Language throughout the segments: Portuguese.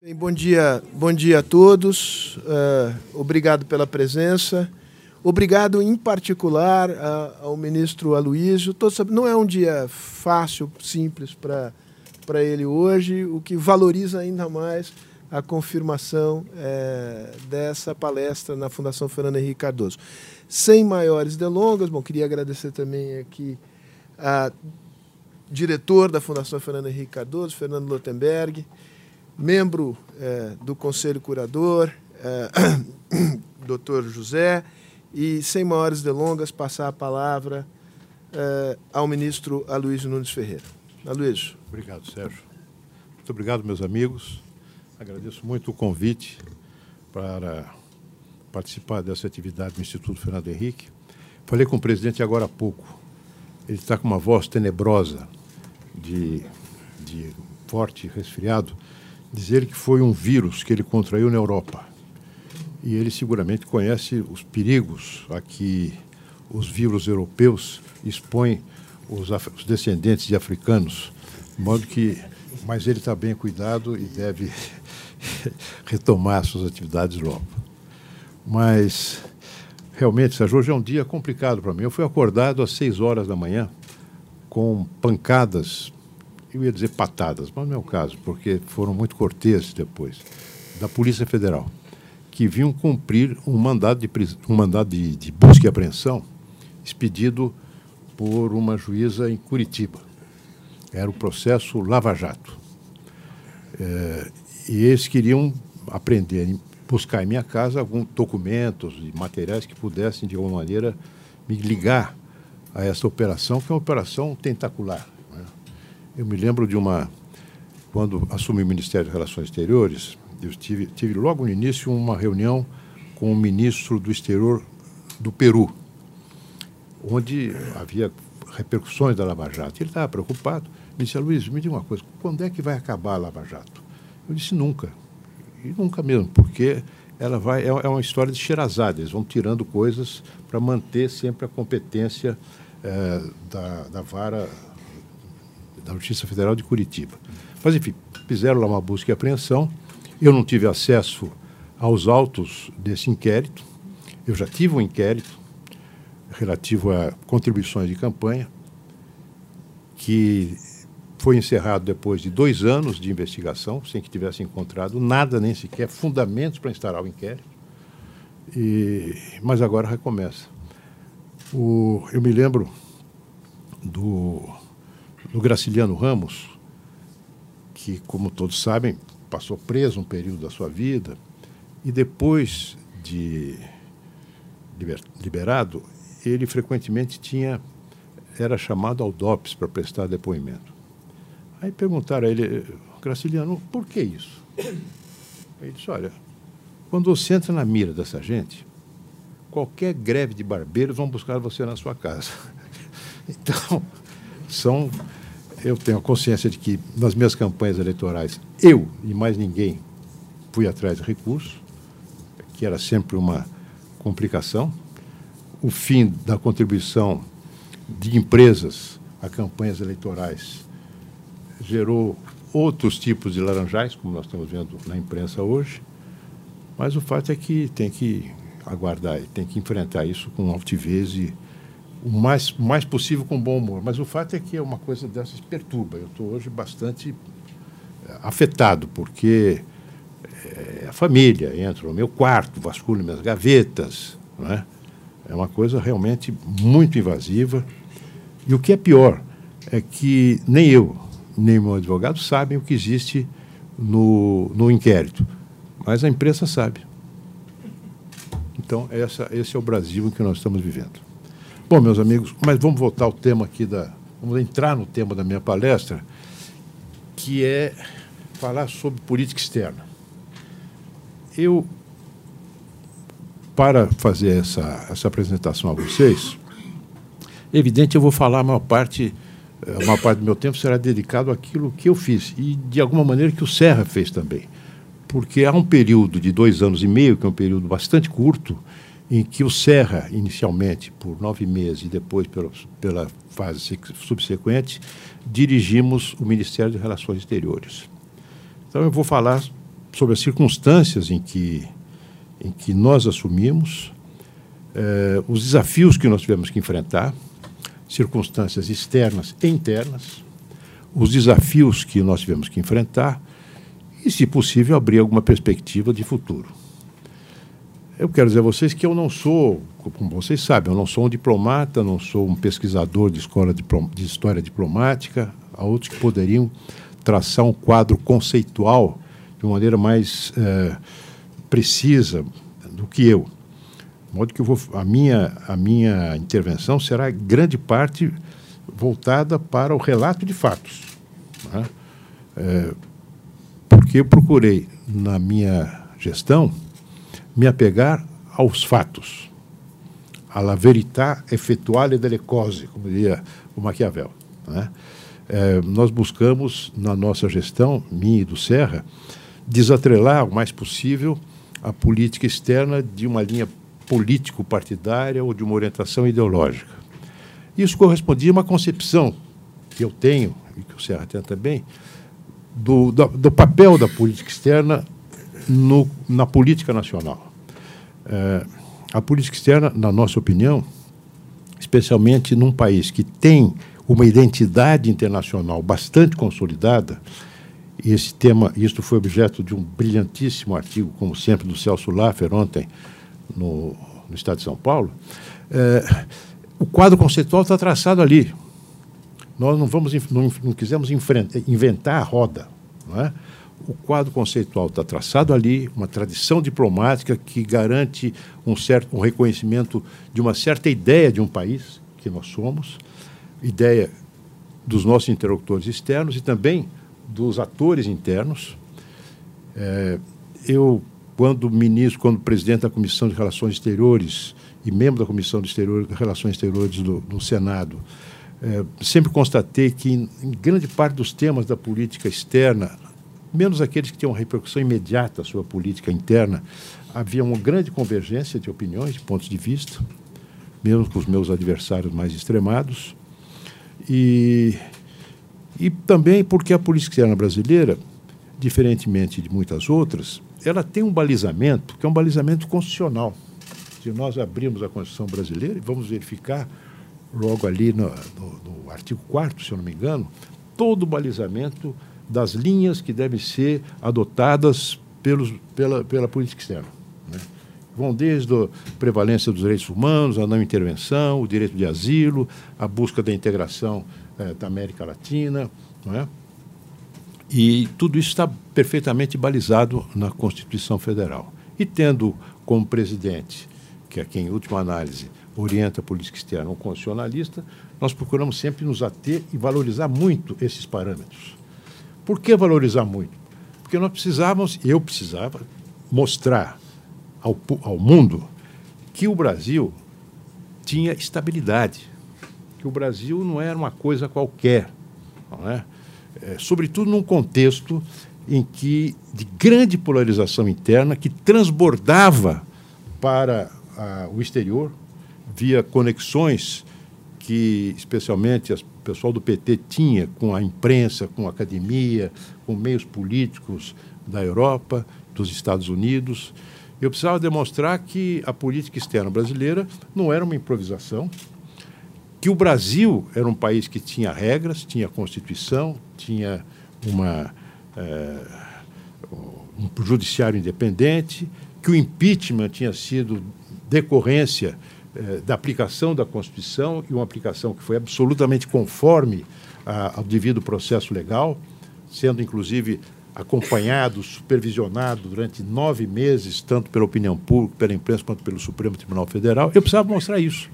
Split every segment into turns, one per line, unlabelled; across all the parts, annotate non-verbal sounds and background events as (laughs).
Bem, bom dia, bom dia a todos. Uh, obrigado pela presença. Obrigado em particular a, ao ministro Aloysio. Não é um dia fácil, simples para ele hoje, o que valoriza ainda mais a confirmação é, dessa palestra na Fundação Fernando Henrique Cardoso. Sem maiores delongas, bom, queria agradecer também aqui a diretor da Fundação Fernando Henrique Cardoso, Fernando Lotenberg, membro é, do Conselho Curador, é, (clears throat) doutor José, e, sem maiores delongas, passar a palavra é, ao ministro Aloysio Nunes Ferreira. Aloysio.
Obrigado, Sérgio. Muito obrigado, meus amigos. Agradeço muito o convite para participar dessa atividade do Instituto Fernando Henrique. Falei com o presidente agora há pouco. Ele está com uma voz tenebrosa de, de forte resfriado dizer que foi um vírus que ele contraiu na Europa. E ele seguramente conhece os perigos a que os vírus europeus expõem os, os descendentes de africanos, de modo que, mas ele está bem cuidado e deve (laughs) retomar suas atividades logo. Mas realmente, Sérgio, hoje é um dia complicado para mim. Eu fui acordado às seis horas da manhã com pancadas eu ia dizer patadas, mas não é o caso, porque foram muito corteses depois, da Polícia Federal, que vinham cumprir um mandado de, um mandado de, de busca e apreensão expedido por uma juíza em Curitiba. Era o processo Lava Jato. É, e eles queriam aprender, buscar em minha casa alguns documentos e materiais que pudessem, de alguma maneira, me ligar a essa operação, que é uma operação tentacular. Eu me lembro de uma. Quando assumi o Ministério de Relações Exteriores, eu tive, tive logo no início uma reunião com o ministro do Exterior do Peru, onde havia repercussões da Lava Jato. Ele estava preocupado. Me disse, Luiz, me diga uma coisa, quando é que vai acabar a Lava Jato? Eu disse, nunca. E nunca mesmo, porque ela vai é, é uma história de xerazade. Eles vão tirando coisas para manter sempre a competência é, da, da vara da Justiça Federal de Curitiba. Mas, enfim, fizeram lá uma busca e apreensão. Eu não tive acesso aos autos desse inquérito. Eu já tive um inquérito relativo a contribuições de campanha, que foi encerrado depois de dois anos de investigação, sem que tivesse encontrado nada, nem sequer fundamentos para instalar o inquérito. E, mas agora recomeça. O, eu me lembro do do Graciliano Ramos, que, como todos sabem, passou preso um período da sua vida e depois de liberado, ele frequentemente tinha era chamado ao DOPS para prestar depoimento. Aí perguntaram a ele, Graciliano, por que isso? Ele disse, olha, quando você entra na mira dessa gente, qualquer greve de barbeiros vão buscar você na sua casa. (laughs) Então, são eu tenho a consciência de que nas minhas campanhas eleitorais, eu e mais ninguém fui atrás de recursos, que era sempre uma complicação. O fim da contribuição de empresas a campanhas eleitorais gerou outros tipos de laranjais, como nós estamos vendo na imprensa hoje. Mas o fato é que tem que aguardar, tem que enfrentar isso com altivez e o mais, mais possível com bom humor. Mas o fato é que é uma coisa dessas perturba. Eu estou hoje bastante eh, afetado, porque é, a família entra no meu quarto, vasculha minhas gavetas. Não é? é uma coisa realmente muito invasiva. E o que é pior é que nem eu, nem meu advogado sabem o que existe no, no inquérito, mas a imprensa sabe. Então, essa, esse é o Brasil em que nós estamos vivendo. Bom, meus amigos, mas vamos voltar ao tema aqui da. Vamos entrar no tema da minha palestra, que é falar sobre política externa. Eu, para fazer essa, essa apresentação a vocês, evidente eu vou falar a maior parte, a maior parte do meu tempo será dedicado àquilo que eu fiz e de alguma maneira que o Serra fez também, porque há um período de dois anos e meio que é um período bastante curto em que o Serra, inicialmente por nove meses e depois pela, pela fase subsequente, dirigimos o Ministério de Relações Exteriores. Então eu vou falar sobre as circunstâncias em que, em que nós assumimos, eh, os desafios que nós tivemos que enfrentar, circunstâncias externas e internas, os desafios que nós tivemos que enfrentar e, se possível, abrir alguma perspectiva de futuro. Eu quero dizer a vocês que eu não sou, como vocês sabem, eu não sou um diplomata, não sou um pesquisador de, escola de, história diplomática, há outros que poderiam traçar um quadro conceitual de uma maneira mais é, precisa do que eu. De modo que vou, a, minha, a minha intervenção será grande parte voltada para o relato de fatos. Né? É, porque eu procurei, na minha gestão, me apegar aos fatos, à la verità effettuale delle cose, como diria o Maquiavel. Né? É, nós buscamos, na nossa gestão, minha e do Serra, desatrelar o mais possível a política externa de uma linha político-partidária ou de uma orientação ideológica. Isso correspondia a uma concepção que eu tenho, e que o Serra tem também, do, do, do papel da política externa no, na política nacional. É, a política externa, na nossa opinião, especialmente num país que tem uma identidade internacional bastante consolidada, e esse tema, isto foi objeto de um brilhantíssimo artigo, como sempre, do Celso Laffer ontem no, no Estado de São Paulo. É, o quadro conceitual está traçado ali. Nós não, vamos, não, não quisemos inventar a roda. Não é? O quadro conceitual está traçado ali, uma tradição diplomática que garante um certo um reconhecimento de uma certa ideia de um país que nós somos, ideia dos nossos interlocutores externos e também dos atores internos. É, eu, quando ministro, quando presidente da Comissão de Relações Exteriores e membro da Comissão de Exterior, Relações Exteriores do, do Senado, é, sempre constatei que, em, em grande parte dos temas da política externa, menos aqueles que tinham repercussão imediata sobre a política interna, havia uma grande convergência de opiniões, de pontos de vista, mesmo com os meus adversários mais extremados. E e também porque a política externa brasileira, diferentemente de muitas outras, ela tem um balizamento que é um balizamento constitucional. Se nós abrirmos a Constituição brasileira e vamos verificar logo ali no, no, no artigo 4 se eu não me engano, todo o balizamento das linhas que devem ser adotadas pelos, pela, pela política externa. Né? Vão desde a prevalência dos direitos humanos, a não intervenção, o direito de asilo, a busca da integração é, da América Latina. Não é? E tudo isso está perfeitamente balizado na Constituição Federal. E tendo como presidente, que é quem, em última análise, orienta a política externa, um constitucionalista, nós procuramos sempre nos ater e valorizar muito esses parâmetros. Por que valorizar muito? Porque nós precisávamos, eu precisava, mostrar ao, ao mundo que o Brasil tinha estabilidade, que o Brasil não era uma coisa qualquer, não é? É, sobretudo num contexto em que de grande polarização interna que transbordava para a, o exterior via conexões que especialmente o pessoal do PT tinha com a imprensa, com a academia, com meios políticos da Europa, dos Estados Unidos. Eu precisava demonstrar que a política externa brasileira não era uma improvisação, que o Brasil era um país que tinha regras, tinha Constituição, tinha uma, é, um judiciário independente, que o impeachment tinha sido decorrência é, da aplicação da Constituição e uma aplicação que foi absolutamente conforme a, ao devido processo legal, sendo inclusive acompanhado, supervisionado durante nove meses, tanto pela opinião pública, pela imprensa, quanto pelo Supremo Tribunal Federal. Eu precisava mostrar isso.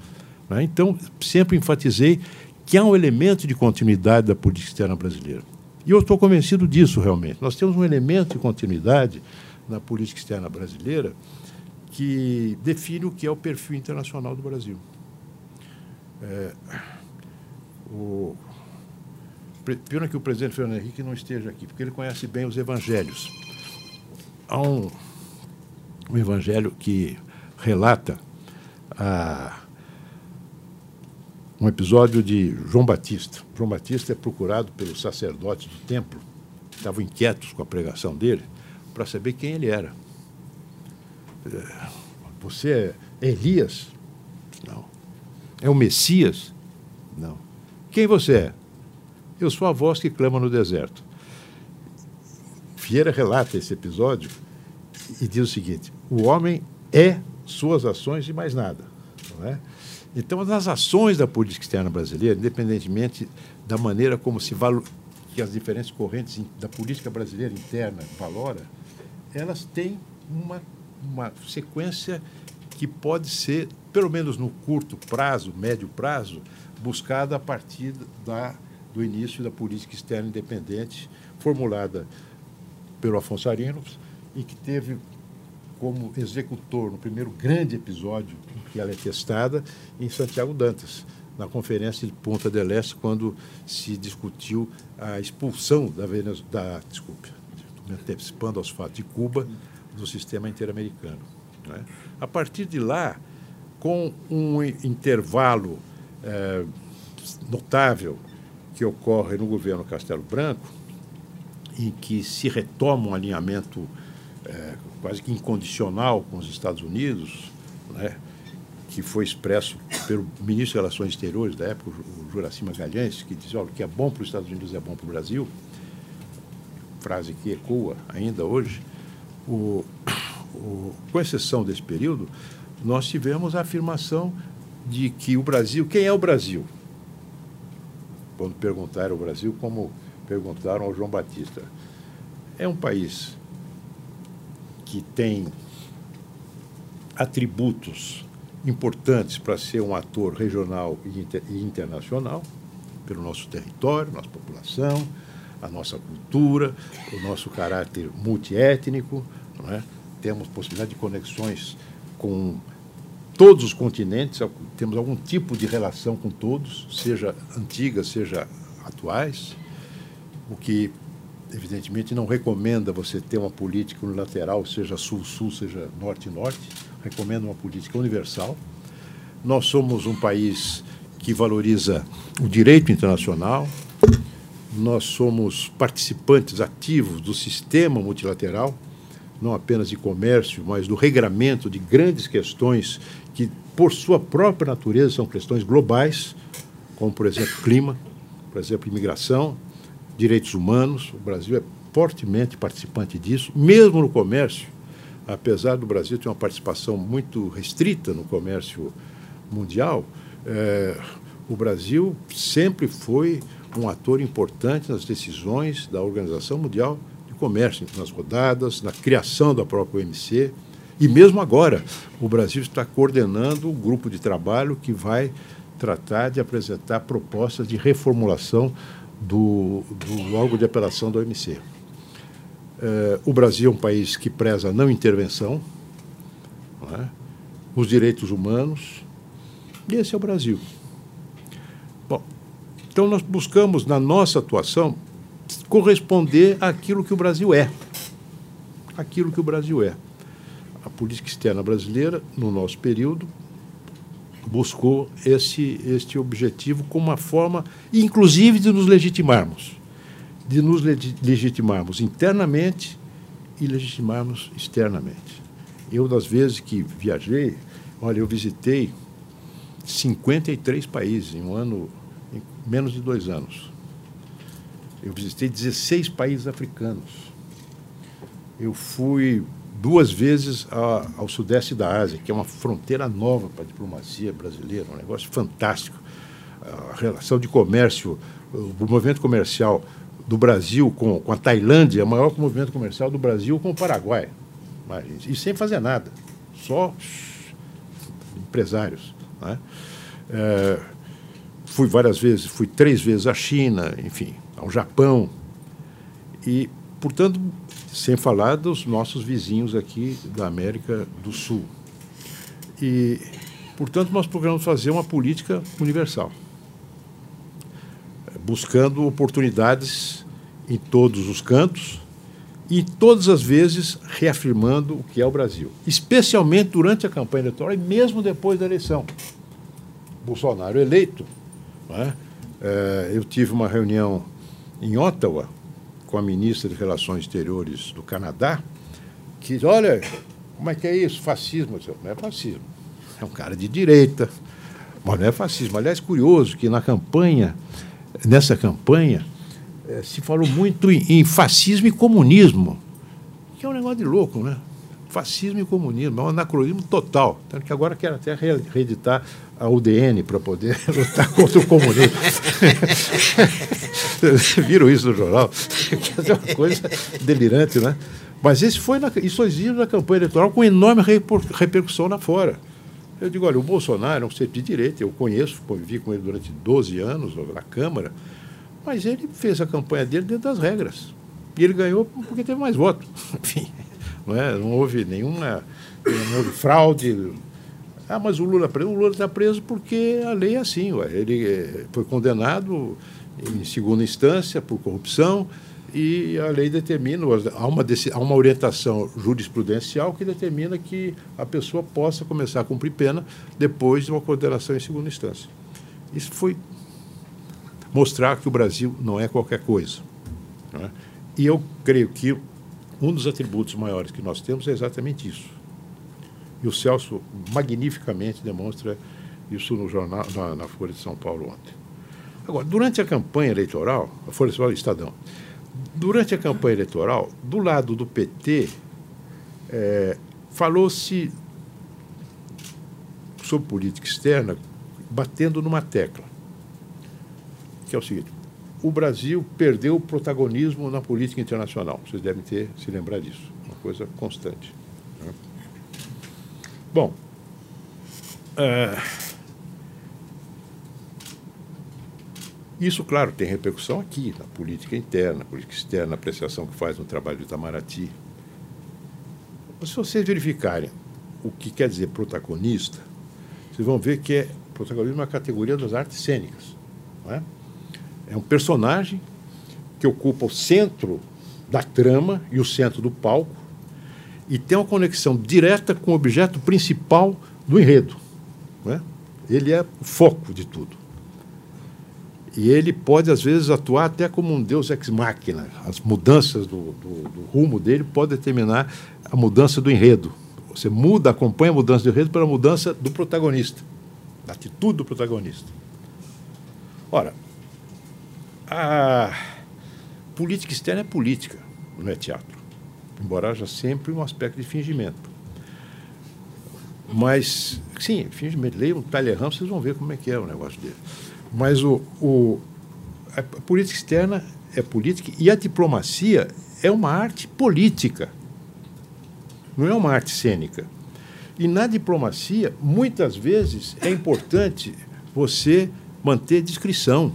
Né? Então, sempre enfatizei que há um elemento de continuidade da política externa brasileira. E eu estou convencido disso, realmente. Nós temos um elemento de continuidade na política externa brasileira que define o que é o perfil internacional do Brasil. É, o, pena que o presidente Fernando Henrique não esteja aqui, porque ele conhece bem os evangelhos. Há um, um evangelho que relata a um episódio de João Batista. João Batista é procurado pelos sacerdotes do templo, que estavam inquietos com a pregação dele, para saber quem ele era. Você é Elias? Não. É o Messias? Não. Quem você é? Eu sou a voz que clama no deserto. Vieira relata esse episódio e diz o seguinte: o homem é suas ações e mais nada. Não é? Então, nas ações da política externa brasileira, independentemente da maneira como se valor, que as diferentes correntes da política brasileira interna valora, elas têm uma, uma sequência que pode ser, pelo menos no curto prazo, médio prazo, buscada a partir da, do início da política externa independente, formulada pelo Afonso Arinos, e que teve como executor no primeiro grande episódio em que ela é testada em Santiago Dantas, na conferência de Ponta del Este, quando se discutiu a expulsão da Venezuela, da, desculpe, me antecipando aos fatos de Cuba do sistema interamericano. Né? A partir de lá, com um intervalo é, notável que ocorre no governo Castelo Branco, em que se retoma um alinhamento é, quase que incondicional com os Estados Unidos, né, que foi expresso pelo ministro de Relações Exteriores da época, o Juraci Magalhães, que dizia: olha, o que é bom para os Estados Unidos é bom para o Brasil. Frase que ecoa ainda hoje. O, o, com exceção desse período, nós tivemos a afirmação de que o Brasil. Quem é o Brasil? Quando perguntaram ao Brasil, como perguntaram ao João Batista. É um país que tem atributos importantes para ser um ator regional e, e internacional, pelo nosso território, nossa população, a nossa cultura, o nosso caráter multiétnico. É? Temos possibilidade de conexões com todos os continentes, temos algum tipo de relação com todos, seja antigas, seja atuais, o que evidentemente, não recomenda você ter uma política unilateral, seja sul-sul, seja norte-norte. Recomenda uma política universal. Nós somos um país que valoriza o direito internacional. Nós somos participantes ativos do sistema multilateral, não apenas de comércio, mas do regramento de grandes questões que, por sua própria natureza, são questões globais, como, por exemplo, clima, por exemplo, imigração, direitos humanos. O Brasil é fortemente participante disso, mesmo no comércio, apesar do Brasil ter uma participação muito restrita no comércio mundial, é, o Brasil sempre foi um ator importante nas decisões da Organização Mundial de Comércio, nas rodadas, na criação da própria OMC. E mesmo agora, o Brasil está coordenando um grupo de trabalho que vai tratar de apresentar propostas de reformulação do, do órgão de apelação da OMC. É, o Brasil é um país que preza a não intervenção, não é? os direitos humanos, e esse é o Brasil. Então nós buscamos, na nossa atuação, corresponder àquilo que o Brasil é. Aquilo que o Brasil é. A política externa brasileira, no nosso período, buscou esse, este objetivo como uma forma, inclusive, de nos legitimarmos. De nos legitimarmos internamente e legitimarmos externamente. Eu, das vezes que viajei, olha, eu visitei 53 países em um ano, menos de dois anos. Eu visitei 16 países africanos. Eu fui duas vezes a, ao sudeste da Ásia, que é uma fronteira nova para a diplomacia brasileira, um negócio fantástico. A relação de comércio, o movimento comercial do Brasil com, com a Tailândia é o maior movimento comercial do Brasil com o Paraguai. E sem fazer nada, só empresários. Né? É, fui várias vezes, fui três vezes à China, enfim, ao Japão. E, portanto, sem falar dos nossos vizinhos aqui da América do Sul. E, portanto, nós procuramos fazer uma política universal, buscando oportunidades em todos os cantos e todas as vezes reafirmando o que é o Brasil, especialmente durante a campanha eleitoral e mesmo depois da eleição. Bolsonaro eleito, é? É, eu tive uma reunião em Ottawa com a ministra de Relações Exteriores do Canadá, que olha, como é que é isso? Fascismo. Disse, não é fascismo. É um cara de direita, mas não é fascismo. Aliás, curioso que na campanha, nessa campanha, eh, se falou muito em, em fascismo e comunismo, que é um negócio de louco, né? Fascismo e comunismo, é um anacronismo total. Tanto que agora quer até reeditar a UDN para poder (laughs) lutar contra o comunismo. (laughs) Viram isso no jornal? (laughs) é uma coisa delirante, né? Mas esse foi na, isso existe na campanha eleitoral com enorme repercussão lá fora. Eu digo, olha, o Bolsonaro é um ser de direita, eu conheço, convivi com ele durante 12 anos na Câmara, mas ele fez a campanha dele dentro das regras. E ele ganhou porque teve mais votos. Enfim, não, é? não houve nenhuma não houve fraude. Ah, mas o Lula o Lula está preso porque a lei é assim. Ué. Ele eh, foi condenado em segunda instância por corrupção e a lei determina, há uma, há uma orientação jurisprudencial que determina que a pessoa possa começar a cumprir pena depois de uma condenação em segunda instância. Isso foi mostrar que o Brasil não é qualquer coisa. É? E eu creio que um dos atributos maiores que nós temos é exatamente isso. E o Celso magnificamente demonstra isso no jornal, na, na Folha de São Paulo ontem. Agora, durante a campanha eleitoral, a Folha de São Paulo Estadão, Durante a campanha eleitoral, do lado do PT, é, falou-se sobre política externa batendo numa tecla, que é o seguinte: o Brasil perdeu o protagonismo na política internacional. Vocês devem ter se lembrar disso, uma coisa constante. Né? Bom, é, Isso, claro, tem repercussão aqui, na política interna, na política externa, na apreciação que faz no trabalho do Itamaraty. Se vocês verificarem o que quer dizer protagonista, vocês vão ver que é, protagonismo é uma categoria das artes cênicas. É? É um personagem que ocupa o centro da trama e o centro do palco e tem uma conexão direta com o objeto principal do enredo. É? Ele é o foco de tudo. E ele pode, às vezes, atuar até como um deus ex machina. As mudanças do, do, do rumo dele podem determinar a mudança do enredo. Você muda, acompanha a mudança do enredo pela mudança do protagonista, da atitude do protagonista. Ora, a política externa é política, não é teatro. Embora haja sempre um aspecto de fingimento. Mas, sim, fingimento. Leiam o Ramos, vocês vão ver como é que é o negócio dele. Mas o, o, a política externa é política e a diplomacia é uma arte política, não é uma arte cênica. E na diplomacia, muitas vezes, é importante você manter discrição.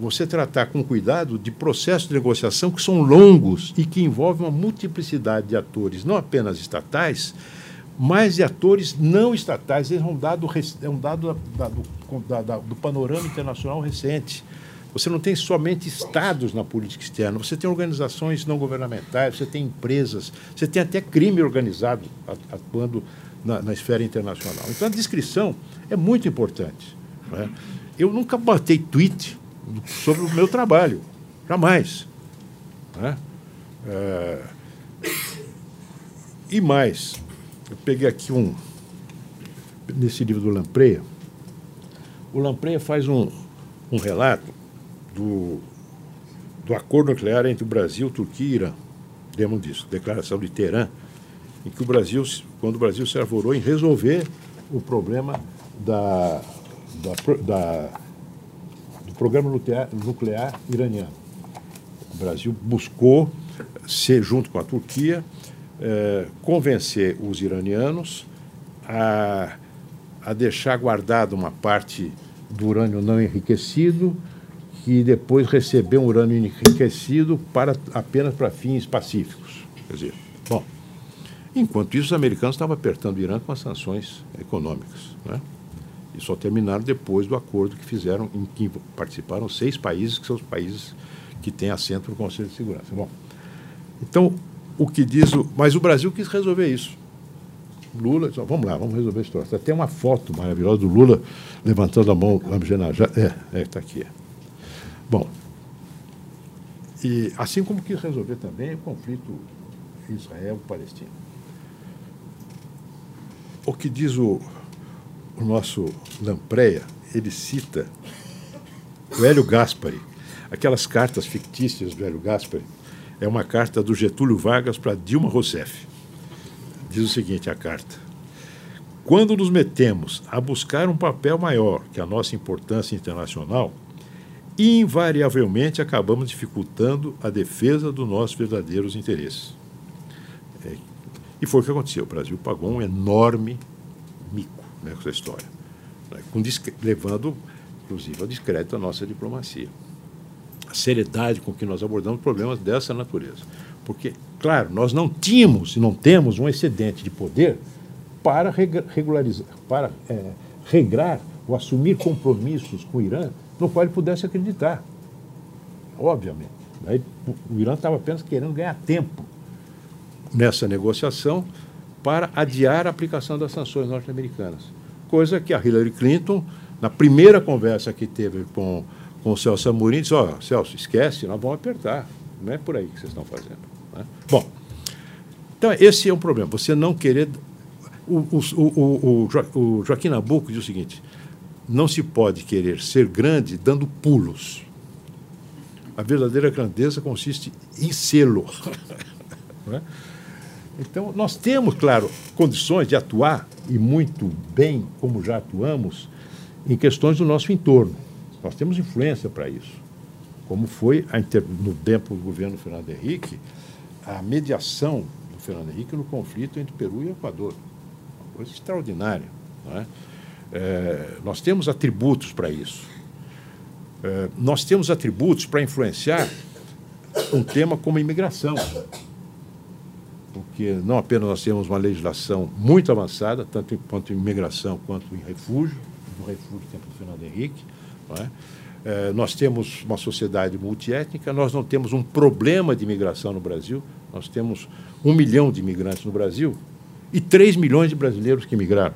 Você tratar com cuidado de processos de negociação que são longos e que envolvem uma multiplicidade de atores, não apenas estatais, mas de atores não estatais. Esse é um dado, é um dado da, do, da, da, do panorama internacional recente. Você não tem somente estados na política externa, você tem organizações não governamentais, você tem empresas, você tem até crime organizado atuando na, na esfera internacional. Então a descrição é muito importante. É? Eu nunca botei tweet sobre o meu trabalho, jamais. É? É... E mais, eu peguei aqui um, nesse livro do Lampreia. O Lampreia faz um, um relato do, do acordo nuclear entre o Brasil, Turquia e Irã. Lembram disso? Declaração de Teherã, em que o Brasil, quando o Brasil se arvorou em resolver o problema da, da, da programa nuclear, iraniano. O Brasil buscou ser, junto com a Turquia, é, convencer os iranianos a, a deixar guardado uma parte do urânio não enriquecido e depois receber um urânio enriquecido para, apenas para fins pacíficos. Quer dizer, bom, enquanto isso, os americanos estavam apertando o Irã com as sanções econômicas. Né? E só terminaram depois do acordo que fizeram, em que participaram seis países, que são os países que têm assento no Conselho de Segurança. Bom, então, o que diz o. Mas o Brasil quis resolver isso. Lula disse, vamos lá, vamos resolver isso. Tem até uma foto maravilhosa do Lula levantando a mão na homenagem. É, está é, aqui. Bom, e assim como quis resolver também o conflito Israel-Palestina. O que diz o, o nosso Lampreia, ele cita o Hélio Gaspari, aquelas cartas fictícias do Hélio Gaspari, é uma carta do Getúlio Vargas para Dilma Rousseff. Diz o seguinte a carta: Quando nos metemos a buscar um papel maior que a nossa importância internacional, invariavelmente acabamos dificultando a defesa dos nossos verdadeiros interesses. É, e foi o que aconteceu. O Brasil pagou um enorme mico né, história, né, levando, inclusive, ao descrédito a nossa diplomacia. A seriedade com que nós abordamos problemas dessa natureza. Porque, claro, nós não tínhamos e não temos um excedente de poder para regularizar, para é, regrar ou assumir compromissos com o Irã no qual ele pudesse acreditar. Obviamente. Né? O Irã estava apenas querendo ganhar tempo nessa negociação para adiar a aplicação das sanções norte-americanas. Coisa que a Hillary Clinton, na primeira conversa que teve com, com o Celso Amorim, disse: Ó, oh, Celso, esquece, nós vamos apertar. Não é por aí que vocês estão fazendo. Né? Bom, então esse é um problema. Você não querer. O, o, o, o, Joaquim Nabuco diz o seguinte: não se pode querer ser grande dando pulos. A verdadeira grandeza consiste em sê-lo. (laughs) Então, nós temos, claro, condições de atuar, e muito bem, como já atuamos, em questões do nosso entorno. Nós temos influência para isso. Como foi no tempo do governo Fernando Henrique, a mediação do Fernando Henrique no conflito entre Peru e Equador. Uma coisa extraordinária. Não é? É, nós temos atributos para isso. É, nós temos atributos para influenciar um tema como imigração porque não apenas nós temos uma legislação muito avançada, tanto quanto em imigração quanto em refúgio, no refúgio tempo do Fernando Henrique, é? É, nós temos uma sociedade multiétnica, nós não temos um problema de imigração no Brasil, nós temos um milhão de imigrantes no Brasil e três milhões de brasileiros que imigraram.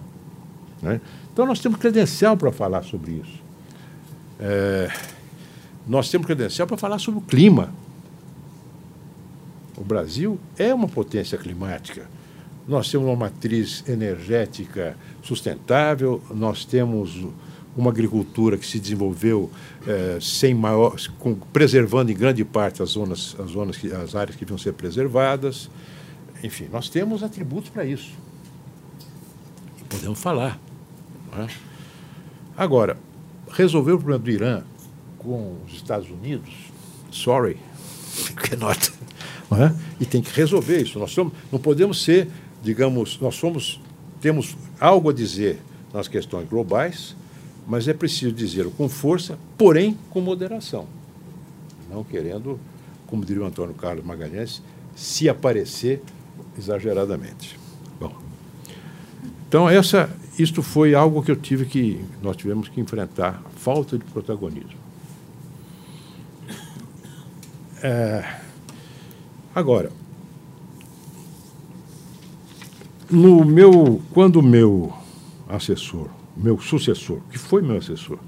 É? Então nós temos credencial para falar sobre isso. É, nós temos credencial para falar sobre o clima, o Brasil é uma potência climática. Nós temos uma matriz energética sustentável, nós temos uma agricultura que se desenvolveu eh, sem maior, com, preservando em grande parte as zonas, as zonas, que, as áreas que vão ser preservadas. Enfim, nós temos atributos para isso. E podemos falar. É? Agora, resolver o problema do Irã com os Estados Unidos, sorry, (laughs) cannot. Não é? E tem que resolver isso. Nós somos, não podemos ser, digamos, nós somos, temos algo a dizer nas questões globais, mas é preciso dizer com força, porém com moderação. Não querendo, como diria o Antônio Carlos Magalhães, se aparecer exageradamente. Bom, então essa, isto foi algo que eu tive que, nós tivemos que enfrentar, falta de protagonismo. É, Agora, no meu, quando o meu assessor, meu sucessor, que foi meu assessor,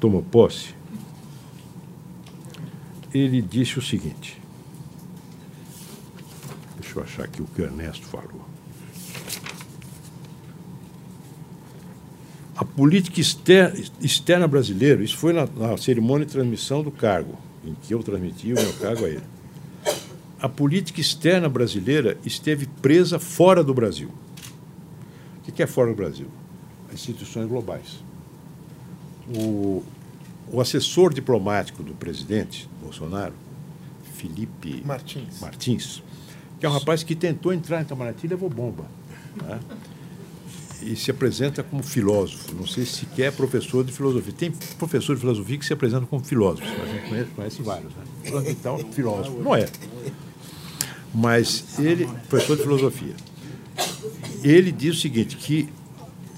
tomou posse, ele disse o seguinte. Deixa eu achar aqui o que Ernesto falou. A política externa, externa brasileira, isso foi na, na cerimônia de transmissão do cargo, em que eu transmiti o meu cargo a ele a política externa brasileira esteve presa fora do Brasil. O que é fora do Brasil? As instituições globais. O, o assessor diplomático do presidente Bolsonaro, Felipe
Martins.
Martins, que é um rapaz que tentou entrar em Itamaraty e levou bomba. Né? E se apresenta como filósofo. Não sei se quer professor de filosofia. Tem professor de filosofia que se apresenta como filósofo. A gente conhece, conhece vários. Né? Então, filósofo. Não é mas ele, professor de filosofia, ele diz o seguinte, que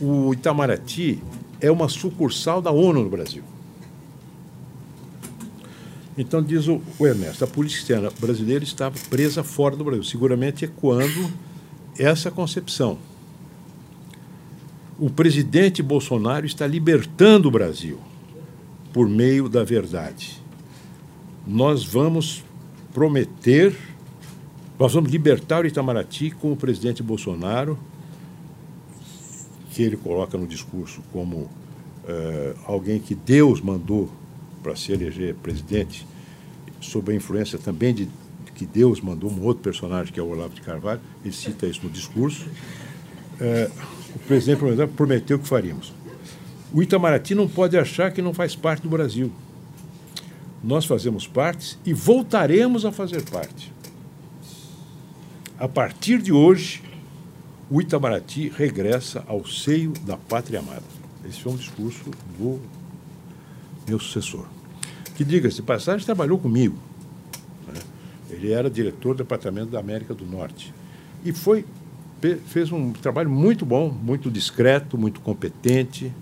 o Itamaraty é uma sucursal da ONU no Brasil. Então, diz o, Ernesto, a política externa brasileira estava presa fora do Brasil, seguramente ecoando essa concepção. O presidente Bolsonaro está libertando o Brasil por meio da verdade. Nós vamos prometer Nós vamos libertar o Itamaraty com o presidente Bolsonaro, que ele coloca no discurso como uh, alguém que Deus mandou para se eleger presidente, sob a influência também de que Deus mandou um outro personagem, que é o Olavo de Carvalho, ele cita isso no discurso. Uh, o presidente prometeu que faríamos. O Itamaraty não pode achar que não faz parte do Brasil. Nós fazemos parte e voltaremos a fazer parte. A partir de hoje, o Itamaraty regressa ao seio da pátria amada. Esse foi um discurso do meu sucessor. Que, diga-se de passagem, trabalhou comigo. Né? Ele era diretor do Departamento da América do Norte. E foi, fez um trabalho muito bom, muito discreto, muito competente,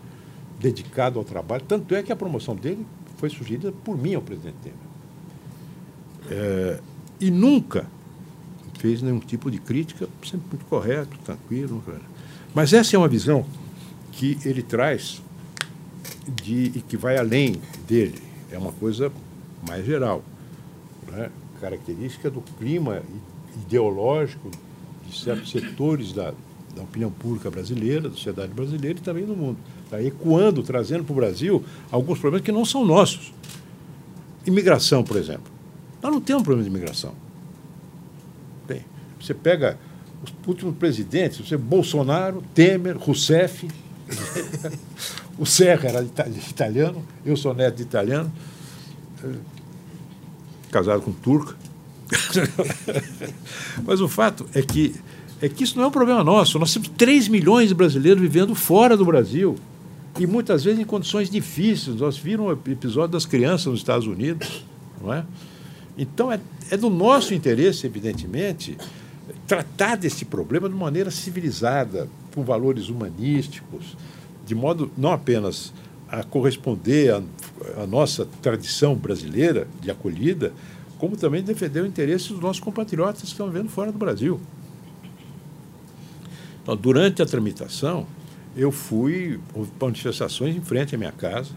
dedicado ao trabalho. Tanto é que a promoção dele foi sugerida por mim ao presidente Temer. É, e nunca fez nenhum tipo de crítica, sempre muito correto, tranquilo. Mas essa é uma visão que ele traz de, e que vai além dele. É uma coisa mais geral. Né? Característica do clima ideológico de certos setores da, da opinião pública brasileira, da sociedade brasileira e também do mundo. Está ecoando, trazendo para o Brasil alguns problemas que não são nossos. Imigração, por exemplo. Nós não temos problema de imigração. Você pega os últimos presidentes, você Bolsonaro, Temer, Rousseff, (laughs) o Serra era italiano, eu sou neto de italiano, casado com turca. (laughs) Mas o fato é que, é que isso não é um problema nosso. Nós temos 3 milhões de brasileiros vivendo fora do Brasil e muitas vezes em condições difíceis. Nós vimos o episódio das crianças nos Estados Unidos, não é? Então é, é do nosso interesse, evidentemente, tratar desse problema de maneira civilizada, com valores humanísticos, de modo não apenas a corresponder à, nossa tradição brasileira de acolhida, como também defender o interesse dos nossos compatriotas que estão vivendo fora do Brasil. Então, durante a tramitação, eu fui, houve manifestações em frente à minha casa,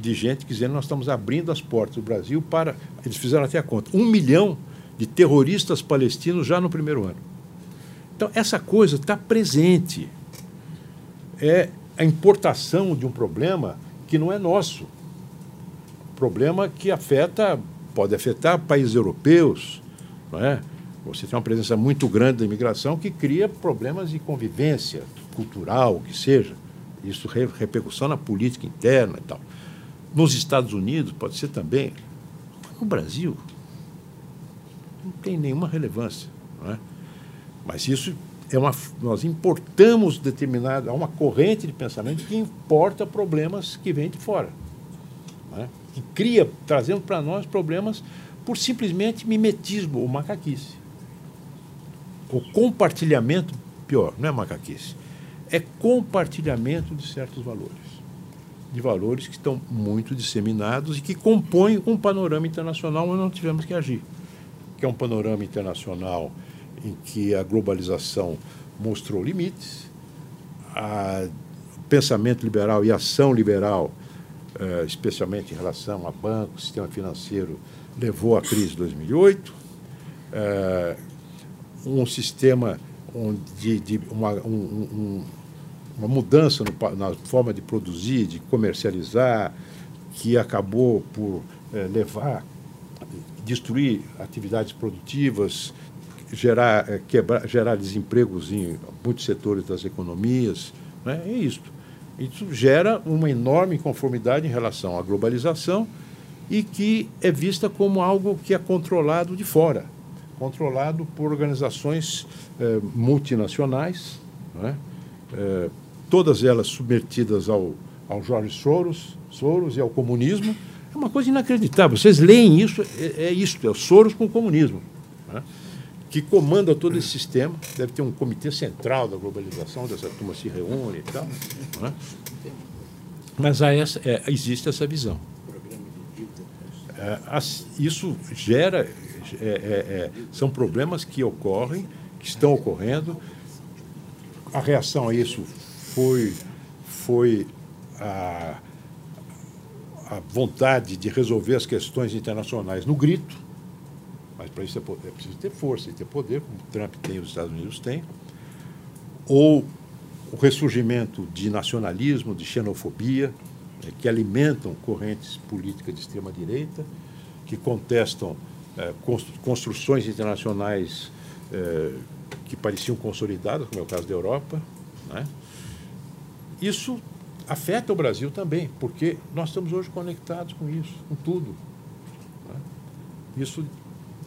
de gente dizendo nós estamos abrindo as portas do Brasil para. Eles fizeram até a conta, um milhão de terroristas palestinos já no primeiro ano. Então, essa coisa está presente. É a importação de um problema que não é nosso. Problema que afeta, pode afetar países europeus, não é? Você tem uma presença muito grande da imigração que cria problemas de convivência, cultural, o que seja. Isso repercussão na política interna e tal. Nos Estados Unidos, pode ser também. No Brasil, não tem nenhuma relevância. Não é? Mas isso é uma. Nós importamos determinada. Há uma corrente de pensamento que importa problemas que vêm de fora. É? Que cria, trazendo para nós problemas por simplesmente mimetismo ou macaquice. O compartilhamento, pior, não é macaquice é compartilhamento de certos valores. De valores que estão muito disseminados e que compõem um panorama internacional onde não tivemos que agir. Que é um panorama internacional em que a globalização mostrou limites, o pensamento liberal e a ação liberal, eh, especialmente em relação a bancos, sistema financeiro, levou à crise de 2008. Eh, um sistema onde, de uma, um, um, uma mudança no, na forma de produzir, de comercializar, que acabou por é, levar, destruir atividades produtivas, gerar, é, quebrar, gerar desempregos em muitos setores das economias. Né? É isso. Isso gera uma enorme inconformidade em relação à globalização e que é vista como algo que é controlado de fora, controlado por organizações é, multinacionais, é? É, todas elas submetidas ao, ao Jorge Soros, Soros e ao comunismo. É uma coisa inacreditável. Vocês leem isso, é, é é o Soros com o comunismo, né? que comanda todo esse sistema. Deve ter um comitê central da globalização, dessa turma se reúne e tal. Né? Mas há essa, é, existe essa visão. É, isso gera. É, é, é, são problemas que ocorrem, que estão ocorrendo. A reação a isso foi, foi a, a vontade de resolver as questões internacionais no grito. Mas para isso é, é, preciso ter força e ter poder, como Trump tem os Estados Unidos têm. Ou o ressurgimento de nacionalismo, de xenofobia, né, que alimentam correntes políticas de extrema-direita, que contestam é, construções internacionais é, que pareciam consolidadas, como é o caso da Europa. Né? Isso afeta o Brasil também, porque nós estamos hoje conectados com isso, com tudo. Né? Isso,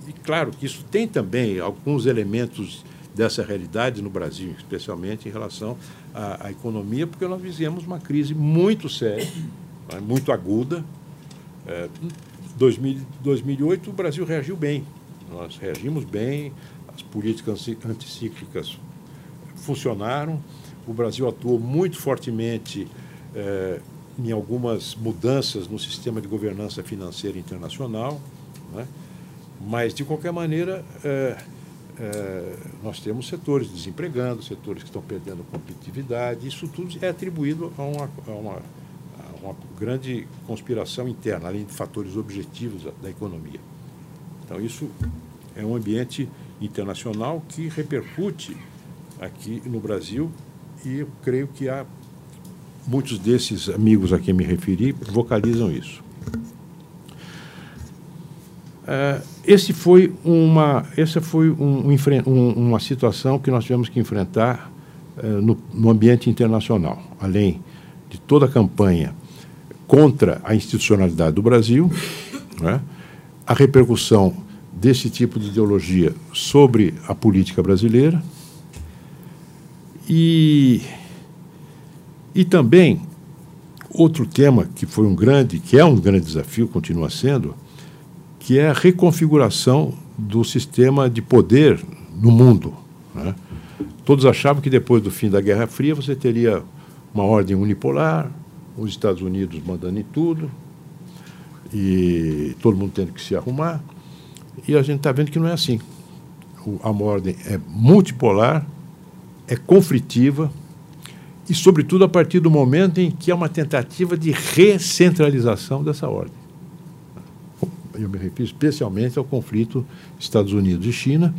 e claro que isso tem também alguns elementos dessa realidade no Brasil, especialmente em relação à, à economia, porque nós vivemos uma crise muito séria, né? muito aguda. É, 2000, 2008 o Brasil reagiu bem, nós reagimos bem, as políticas anticíclicas funcionaram, o Brasil atuou muito fortemente é, em algumas mudanças no sistema de governança financeira internacional, né? mas, de qualquer maneira, é, é, nós temos setores desempregando, setores que estão perdendo competitividade, isso tudo é atribuído a uma, a uma, a uma grande conspiração interna, além de fatores objetivos da, da economia. Então, isso é um ambiente internacional que repercute aqui no Brasil e eu creio que há muitos desses amigos a quem me referi vocalizam isso. Uh, esse foi uma, essa foi um, um, uma situação que nós tivemos que enfrentar uh, no, no, ambiente internacional, além de toda a campanha contra a institucionalidade do Brasil, né, a repercussão desse tipo de ideologia sobre a política brasileira e e também outro tema que foi um grande, que é um grande desafio, continua sendo, que é a reconfiguração do sistema de poder no mundo. Né? Todos achavam que depois do fim da Guerra Fria você teria uma ordem unipolar, os Estados Unidos mandando em tudo, e todo mundo tendo que se arrumar. E a gente está vendo que não é assim. a ordem é multipolar, é conflitiva, e, sobretudo, a partir do momento em que há uma tentativa de recentralização dessa ordem. Eu me refiro especialmente ao conflito Estados Unidos e China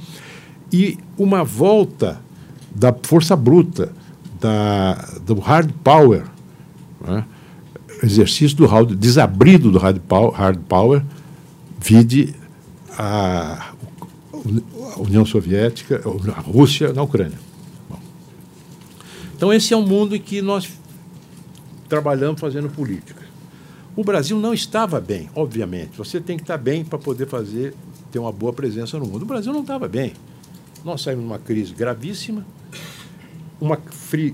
e uma volta da força bruta, da, do hard power, né? exercício do hard, desabrido do hard power, hard power vide a União Soviética, a Rússia na Ucrânia. Então, esse é um mundo em que nós trabalhamos fazendo política. O Brasil não estava bem, obviamente. Você tem que estar bem para poder fazer, ter uma boa presença no mundo. O Brasil não estava bem. Nós saímos de uma crise gravíssima, uma,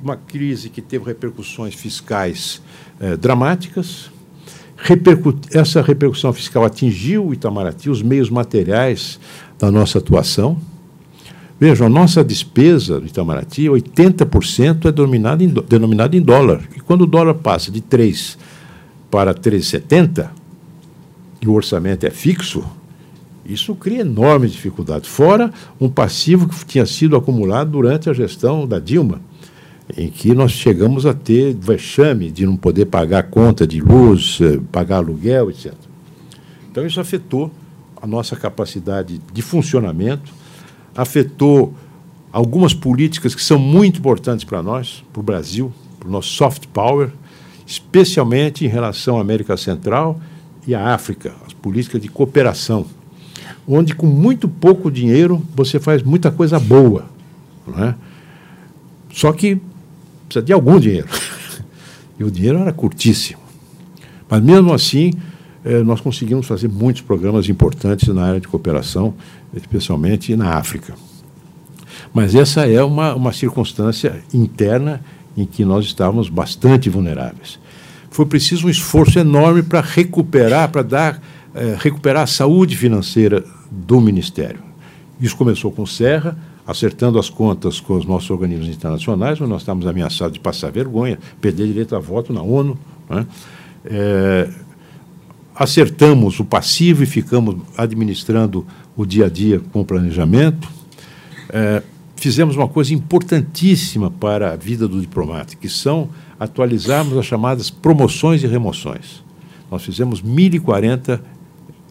uma crise que teve repercussões fiscais eh, dramáticas. essa repercussão fiscal atingiu o Itamaraty, os meios materiais da nossa atuação. Vejam, a nossa despesa do Itamaraty, 80% é denominada em, denominada em dólar. E quando o dólar passa de 3 para 3,70 e o orçamento é fixo, isso cria enorme dificuldade. Fora um passivo que tinha sido acumulado durante a gestão da Dilma, em que nós chegamos a ter vexame de não poder pagar conta de luz, eh, pagar aluguel, etc. Então, isso afetou a nossa capacidade de funcionamento afetou algumas políticas que são muito importantes para nós, para o Brasil, para o nosso soft power, especialmente em relação à América Central e à África, as políticas de cooperação, onde com muito pouco dinheiro você faz muita coisa boa. Não é? Só que precisa de algum dinheiro. (laughs) e o dinheiro era curtíssimo. Mas mesmo assim, eh, nós conseguimos fazer muitos programas importantes na área de cooperação especialmente na África. Mas essa é uma, uma circunstância interna em que nós estávamos bastante vulneráveis. Foi preciso um esforço enorme para recuperar, para dar, eh, recuperar a saúde financeira do Ministério. Isso começou com Serra, acertando as contas com os nossos organismos internacionais, onde nós estávamos ameaçados de passar vergonha, perder direito a voto na ONU. Né? É, acertamos o passivo e ficamos administrando o dia a dia com o planejamento. É, fizemos uma coisa importantíssima para a vida do diplomata, que são atualizarmos as chamadas promoções e remoções. Nós fizemos 1.040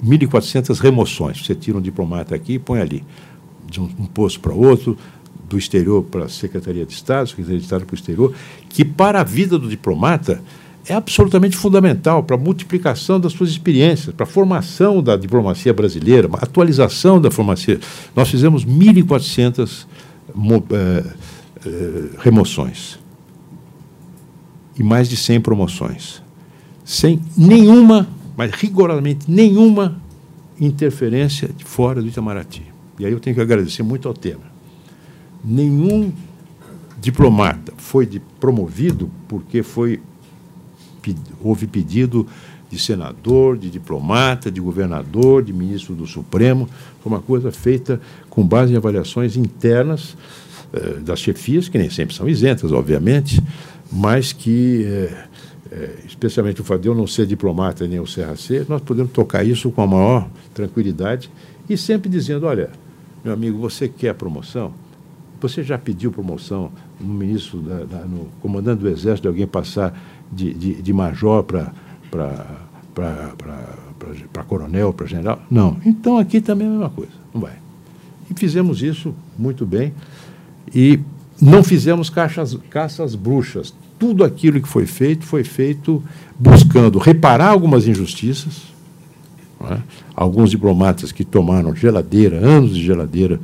1.400 remoções. Você tira um diplomata aqui e põe ali, de um, um posto para outro, do exterior para a Secretaria de Estado, Secretaria de Estado para o exterior, que para a vida do diplomata é absolutamente fundamental para a multiplicação das suas experiências, para a formação da diplomacia brasileira, atualização da formação. Nós fizemos 1.400 é, é, remoções e mais de 100 promoções, sem nenhuma, mas rigorosamente nenhuma interferência de fora do Itamaraty. E aí eu tenho que agradecer muito ao tema. Nenhum diplomata foi de, promovido porque foi houve pedido de senador, de diplomata, de governador, de ministro do Supremo. Foi uma coisa feita com base em avaliações internas eh, das chefias, que nem sempre são isentas, obviamente, mas que, eh, eh, especialmente o fato de eu não ser diplomata nem o CRC, nós podemos tocar isso com a maior tranquilidade e sempre dizendo: olha, meu amigo, você quer promoção? Você já pediu promoção no ministro, da, da, no comandante do Exército, de alguém passar de, de, de major para coronel, para general? Não. Então aqui também é a mesma coisa. Não vai. E fizemos isso muito bem. E não fizemos caixas, caças bruxas. Tudo aquilo que foi feito, foi feito buscando reparar algumas injustiças. É? Alguns diplomatas que tomaram geladeira, anos de geladeira,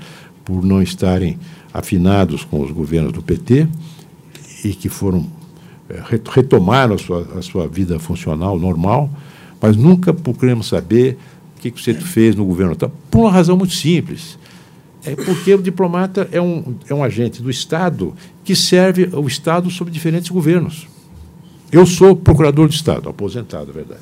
por não estarem afinados com os governos do PT e que foram retomaram a sua, a sua vida funcional normal, mas nunca procuramos saber o que, que você fez no governo. Por uma razão muito simples. É porque o diplomata é um, é um agente do Estado que serve o Estado sob diferentes governos. Eu sou procurador de Estado, aposentado, é verdade.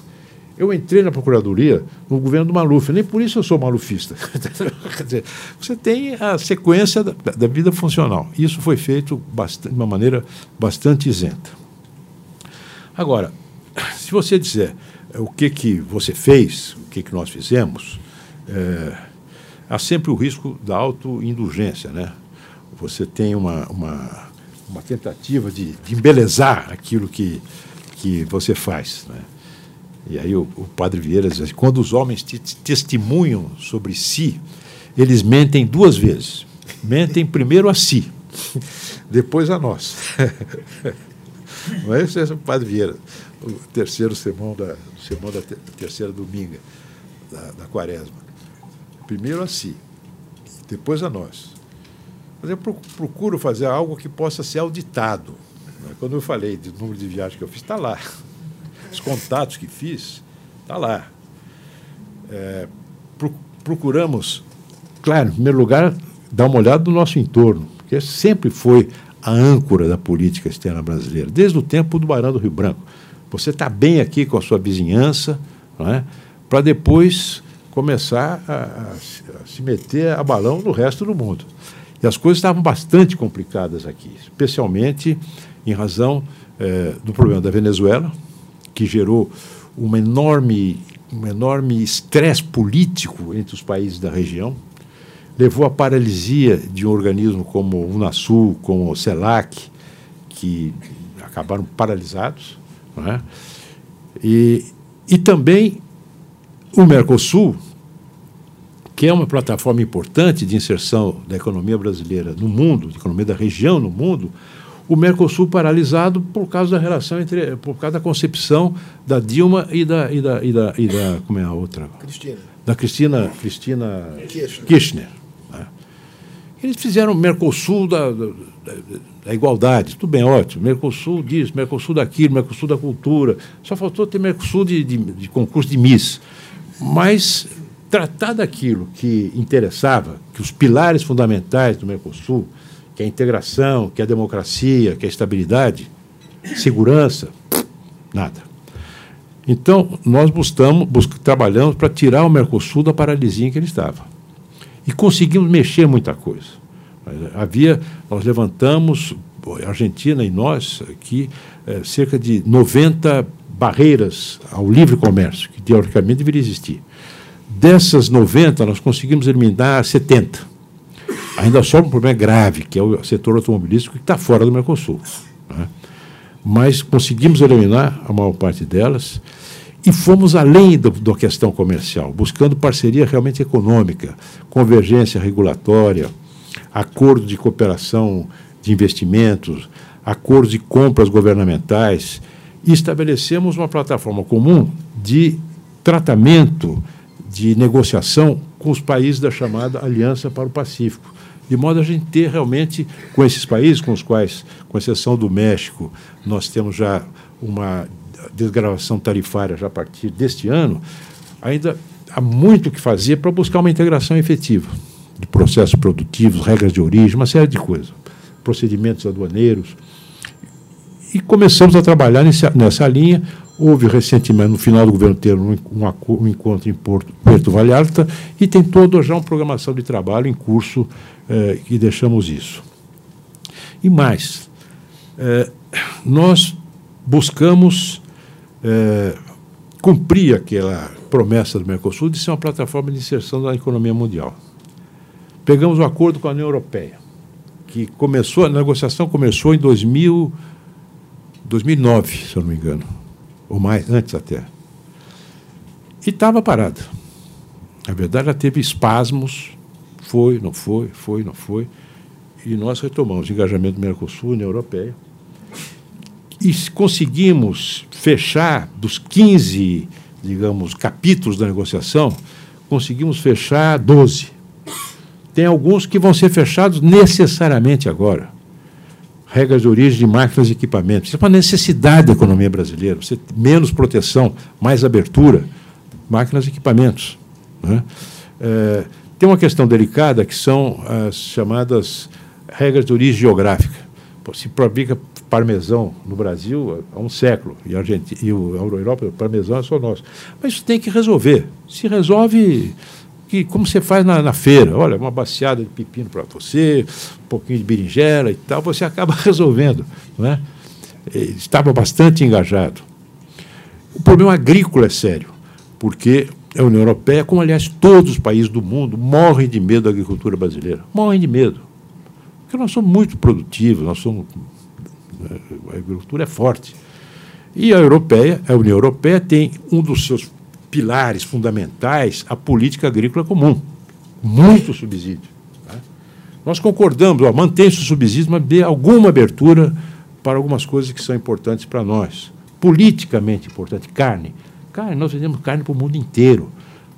Eu entrei na Procuradoria no governo do Maluf, nem por isso eu sou malufista. (laughs) Quer dizer, você tem a sequência da, da vida funcional. Isso foi feito bastante, de uma maneira bastante isenta. Agora, se você disser o que, que você fez, o que, que nós fizemos, é, há sempre o risco da autoindulgência. Né? Você tem uma, uma, uma tentativa de, de embelezar aquilo que, que você faz. Né? E aí o, o padre Vieira diz assim, quando os homens te, te testemunham sobre si, eles mentem duas vezes. Mentem primeiro a si, (laughs) depois a nós. (laughs) Mas esse é o padre Vieira, o terceiro sermão da, sermão da terceira dominga da, da quaresma. Primeiro a si, depois a nós. Mas eu procuro fazer algo que possa ser auditado. Né? Quando eu falei do número de viagens que eu fiz, está lá. Os contatos que fiz, está lá. É, procuramos, claro, em primeiro lugar, dar uma olhada no nosso entorno, porque sempre foi a âncora da política externa brasileira, desde o tempo do Barão do Rio Branco. Você está bem aqui com a sua vizinhança, é? para depois começar a, a, a, se meter a balão no resto do mundo. E as coisas estavam bastante complicadas aqui, especialmente em razão eh, do problema da Venezuela, que gerou uma enorme, um enorme estresse político entre os países da região, levou à paralisia de um organismo como o Unasul, como o CELAC, que acabaram paralisados. Não é? e, e também o Mercosul, que é uma plataforma importante de inserção da economia brasileira no mundo, da economia da região no mundo, o Mercosul paralisado por causa da relação entre, por causa da concepção da Dilma e da, e da, e da, e da como é a outra?
Cristina.
Da Cristina, Cristina
Kirchner.
Kirchner? Eles fizeram Mercosul da, da, da, igualdade, tudo bem, ótimo. Mercosul disso, Mercosul daquilo, Mercosul da cultura. Só faltou ter Mercosul de, de, de concurso de Miss. Mas tratar daquilo que interessava, que os pilares fundamentais do Mercosul, que é a integração, que é a democracia, que é a estabilidade, segurança, nada. Então, nós buscamos, trabalhamos para tirar o Mercosul da paralisia em que ele estava. E conseguimos mexer muita coisa. Havia, nós levantamos, a Argentina e nós aqui, é, cerca de 90 barreiras ao livre comércio, que teoricamente deveria existir. Dessas 90, nós conseguimos eliminar 70 ainda sobra um problema grave, que é o setor automobilístico que está fora do Mercosul. Né? Mas conseguimos eliminar a maior parte delas E fomos além da questão comercial, buscando parceria realmente econômica, convergência regulatória, acordo de cooperação de investimentos, acordos de compras governamentais, e estabelecemos uma plataforma comum de tratamento, de negociação com os países da chamada Aliança para o Pacífico, de modo a gente ter realmente, com esses países com os quais, com exceção do México, nós temos já uma desgravação tarifária já a partir deste ano, ainda há muito que fazer para buscar uma integração efetiva de processos produtivos, regras de origem, uma série de coisas, procedimentos aduaneiros. E começamos a trabalhar nessa, nessa linha. Houve recentemente, no final do governo ter um, um, encontro em Porto, Porto Vallarta e tem toda já uma programação de trabalho em curso eh, e deixamos isso. E mais, eh, nós buscamos eh, cumprir aquela promessa do Mercosul de ser uma plataforma de inserção da economia mundial. Pegamos um acordo com a União Europeia, que começou, a negociação começou em 2000, 2009, se eu não me engano, ou mais, antes até. E estava parada. Na verdade, ela teve espasmos, foi, não foi, foi, não foi. E nós retomamos o engajamento do Mercosul, União Europeia, e conseguimos fechar dos 15, digamos, capítulos da negociação, conseguimos fechar 12. Tem alguns que vão ser fechados necessariamente agora. Regras de origem de máquinas e equipamentos. Isso é uma necessidade da economia brasileira. Você menos proteção, mais abertura, máquinas e equipamentos. Né? É, tem uma questão delicada que são as chamadas regras de origem geográfica. Se fabrica parmesão no Brasil há um século, e a, Europa, o parmesão é só nosso. Mas isso tem que resolver. Se resolve que, como você faz na, na feira, olha, uma baciada de pepino para você, um pouquinho de berinjela e tal, você acaba (laughs) resolvendo. Não é? Estava bastante engajado. O problema agrícola é sério, porque a União Europeia, como aliás todos os países do mundo, morrem de medo da agricultura brasileira. Morrem de medo. Porque nós somos muito produtivos, nós somos. A agricultura é forte. E a europeia, a União Europeia tem um dos seus pilares fundamentais a política agrícola comum. Muito subsídio. Tá? Nós concordamos, mantém-se o subsídio, mas dê alguma abertura para algumas coisas que são importantes para nós. Politicamente importante, carne. Carne, nós vendemos carne para o mundo inteiro.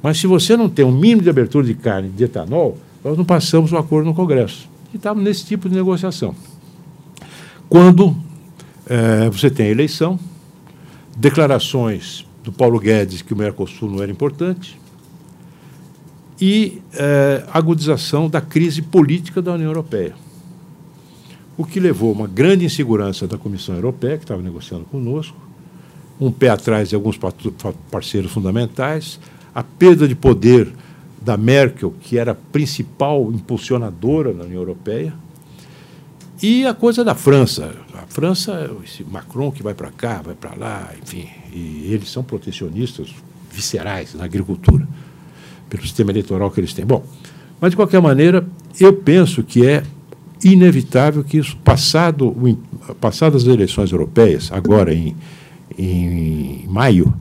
Mas se você não tem um mínimo de abertura de carne de etanol, nós não passamos o acordo no Congresso. E estamos nesse tipo de negociação. Quando é, você tem a eleição, declarações do Paulo Guedes que o Mercosul não era importante e é, agudização da crise política da União Europeia. O que levou a uma grande insegurança da Comissão Europeia, que estava negociando conosco, um pé atrás de alguns parceiros fundamentais, a perda de poder da Merkel, que era a principal impulsionadora na União Europeia, e a coisa da França. A França, esse Macron que vai para cá, vai para lá, enfim, e eles são protecionistas viscerais na agricultura, pelo sistema eleitoral que eles têm. Bom, mas de qualquer maneira, eu penso que é inevitável que isso, passado, passadas as eleições europeias, agora em, em maio,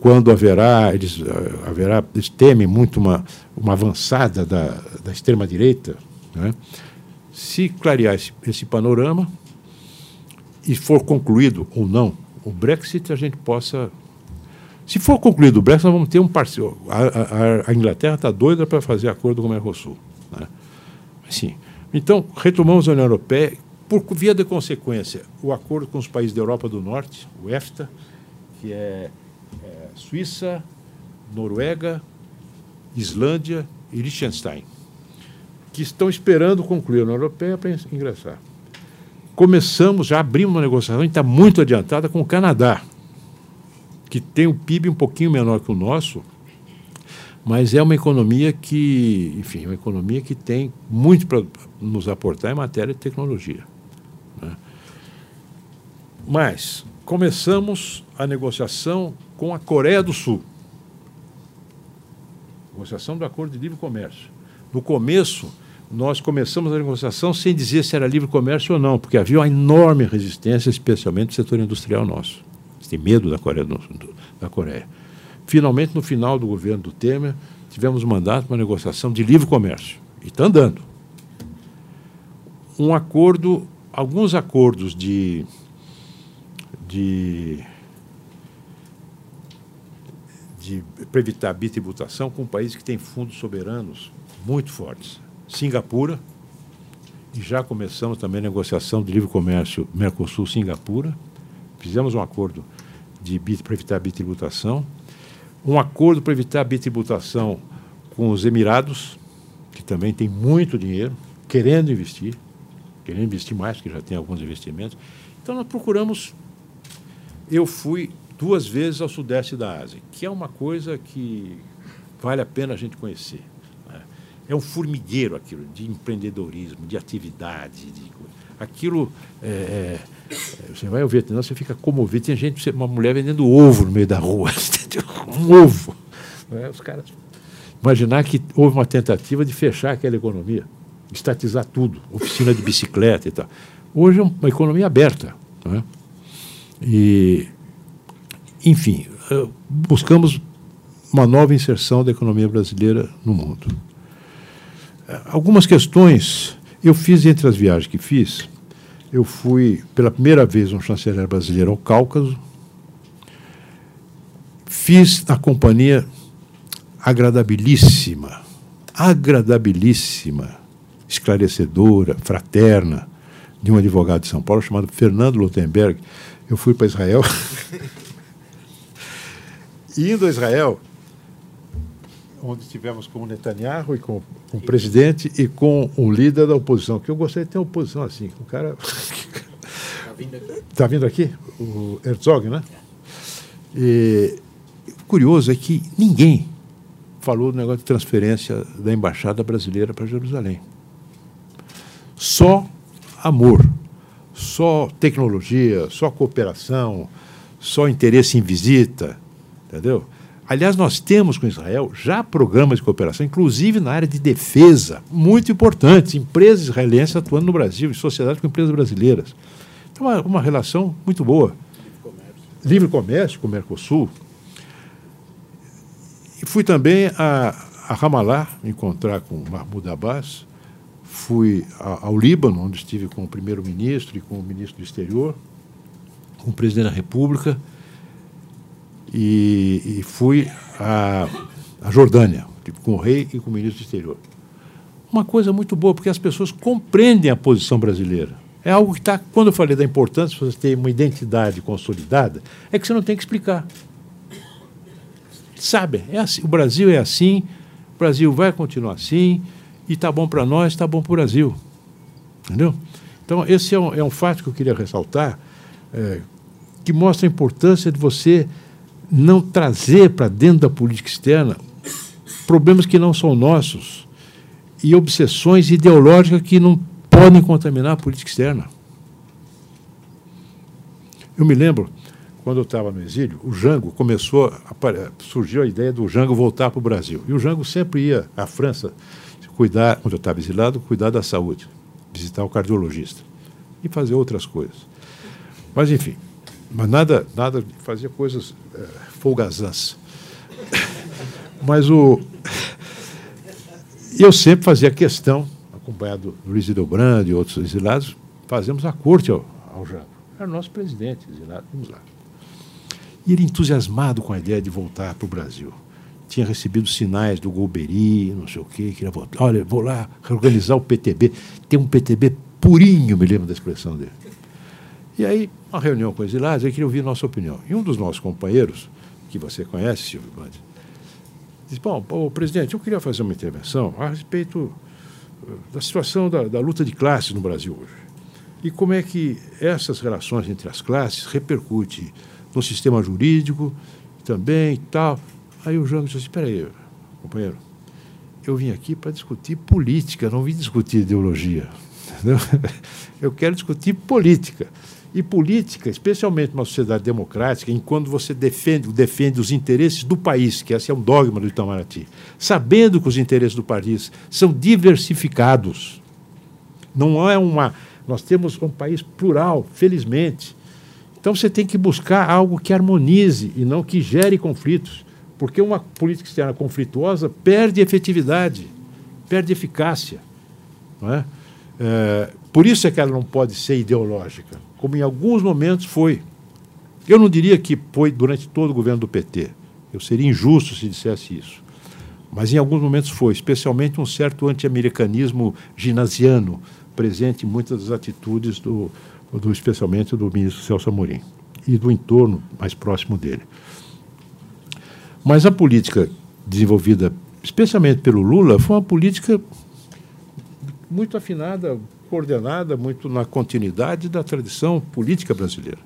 quando haverá, eles, eh, haverá, eles temem muito uma, uma avançada da, da extrema-direita, né? Se clarear esse, esse panorama e for concluído ou não o Brexit, a gente possa. Se for concluído o Brexit, nós vamos ter um parceiro. A, a, a Inglaterra está doida para fazer acordo com o Mercosul. Né? Assim, então, retomamos a União Europeia, por via de consequência, o acordo com os países da Europa do Norte, o EFTA, que é, é Suíça, Noruega, Islândia e Liechtenstein, que estão esperando concluir a União Europeia para ingressar. Começamos, já abrimos uma negociação, está muito adiantada com o Canadá, que tem um PIB um pouquinho menor que o nosso, mas é uma economia que, enfim, uma economia que tem muito para nos aportar em matéria de tecnologia. Né? Mas começamos a negociação com a Coreia do Sul. Negociação do Acordo de Livre Comércio. No começo, nós começamos a negociação sem dizer se era livre comércio ou não, porque havia uma enorme resistência, especialmente no setor industrial nosso. Eles têm medo da Coreia. Do, da Coreia. Finalmente, no final do governo do Temer, tivemos mandato para uma negociação de livre comércio. E está andando. Um acordo, alguns acordos de, de, de para evitar bitributação com países que têm fundos soberanos muito fortes. Singapura, e já começamos também a negociação de livre comércio Mercosul-Singapura. Fizemos um acordo de para evitar a bitributação, um acordo para evitar a bitributação com os Emirados, que também tem muito dinheiro, querendo investir, querendo investir mais, porque já tem alguns investimentos. Então, nós procuramos. Eu fui duas vezes ao Sudeste da Ásia, que é uma coisa que vale a pena a gente conhecer. É um formigueiro aquilo, de empreendedorismo, de atividade. De... Aquilo. É, é, você vai ao Vietnã, você fica comovido. Tem gente, uma mulher vendendo ovo no meio da rua. (laughs) um ovo. Né? Os caras Imaginar que houve uma tentativa de fechar aquela economia, estatizar tudo, oficina de bicicleta e tal. Hoje é uma economia aberta. É? E, enfim, eh, buscamos uma nova inserção da economia brasileira no mundo. Algumas questões eu fiz entre as viagens que fiz. Eu fui pela primeira vez um chanceler brasileiro ao Cáucaso. Fiz na companhia agradabilíssima, agradabilíssima, esclarecedora, fraterna, de um advogado de São Paulo chamado Fernando Lutemberg. Eu fui para Israel. (laughs) Indo a Israel, onde tivemos com o Netanyahu e com, com o presidente e com o líder da oposição, que eu gostaria de ter uma oposição assim. O cara. Está vindo aqui? Está vindo aqui? O Herzog, né? E, curioso é que ninguém falou do negócio de transferência da embaixada brasileira para Jerusalém. Só amor, só tecnologia, só cooperação, só interesse em visita, entendeu? Aliás, nós temos com Israel já programas de cooperação, inclusive na área de defesa, muito importantes, empresas israelenses atuando no Brasil, em sociedade com empresas brasileiras. Então, uma, uma relação muito boa. Livre comércio. Livre comércio com o Mercosul, fui também a, a Ramallah encontrar com Mahmoud Abbas. Fui a, ao Líbano, onde estive com o primeiro-ministro e com o ministro do exterior, com o presidente da República. E, e fui à, à Jordânia, tipo, com o rei e com o ministro do exterior. Uma coisa muito boa, porque as pessoas compreendem a posição brasileira. É algo que está. Quando eu falei da importância de você ter uma identidade consolidada, é que você não tem que explicar sabe, é assim, o Brasil é assim, o Brasil vai continuar assim, e está bom para nós, está bom para o Brasil. Entendeu? Então, esse é um, é um fato que eu queria ressaltar, é, que mostra a importância de você não trazer para dentro da política externa problemas que não são nossos e obsessões ideológicas que não podem contaminar a política externa. Eu me lembro quando eu estava no exílio, o Jango começou, a, surgiu a ideia do Jango voltar para o Brasil. E o Jango sempre ia à França cuidar, quando eu estava exilado, cuidar da saúde, visitar o cardiologista e fazer outras coisas. Mas, enfim, mas nada, nada fazia coisas é, folgazãs. Mas o. Eu sempre fazia questão, acompanhado do Luiz Hildebrand e outros exilados, fazemos a corte ao, ao Jango. Era o nosso presidente exilado. Vamos lá. E ele entusiasmado com a ideia de voltar para o Brasil. Tinha recebido sinais do Golbery, não sei o quê, queria voltar. Olha, vou lá reorganizar o PTB. Tem um PTB purinho, me lembro da expressão dele. E aí, uma reunião com os exilados, ele queria ouvir nossa opinião. E um dos nossos companheiros, que você conhece, Silvio Bandi, disse: Bom, pô, presidente, eu queria fazer uma intervenção a respeito eh, da situação da, da luta de classes no Brasil hoje. E como é que essas relações entre as classes repercutem no sistema jurídico também e tal. Aí o João disse assim, espera aí, companheiro, eu vim aqui para discutir política, não vim discutir ideologia. (laughs) Entendeu? Eu quero discutir política. E política, especialmente numa sociedade democrática, em quando você defende, defende os interesses do país, que esse é um dogma do Itamaraty, sabendo que os interesses do país são diversificados. Não é uma. Nós temos um país plural, felizmente. Então você tem que buscar algo que harmonize e não que gere conflitos, porque uma política externa conflituosa perde efetividade, perde eficácia. Não é? É, por isso é que ela não pode ser ideológica, como em alguns momentos foi. Eu não diria que foi durante todo o governo do PT. Eu seria injusto se dissesse isso. Mas em alguns momentos foi, especialmente um certo anti-americanismo ginasiano presente em muitas das atitudes do, do especialmente do ministro Celso Amorim e do entorno mais próximo dele. Mas a política desenvolvida especialmente pelo Lula foi uma política muito afinada, coordenada, muito na continuidade da tradição política brasileira.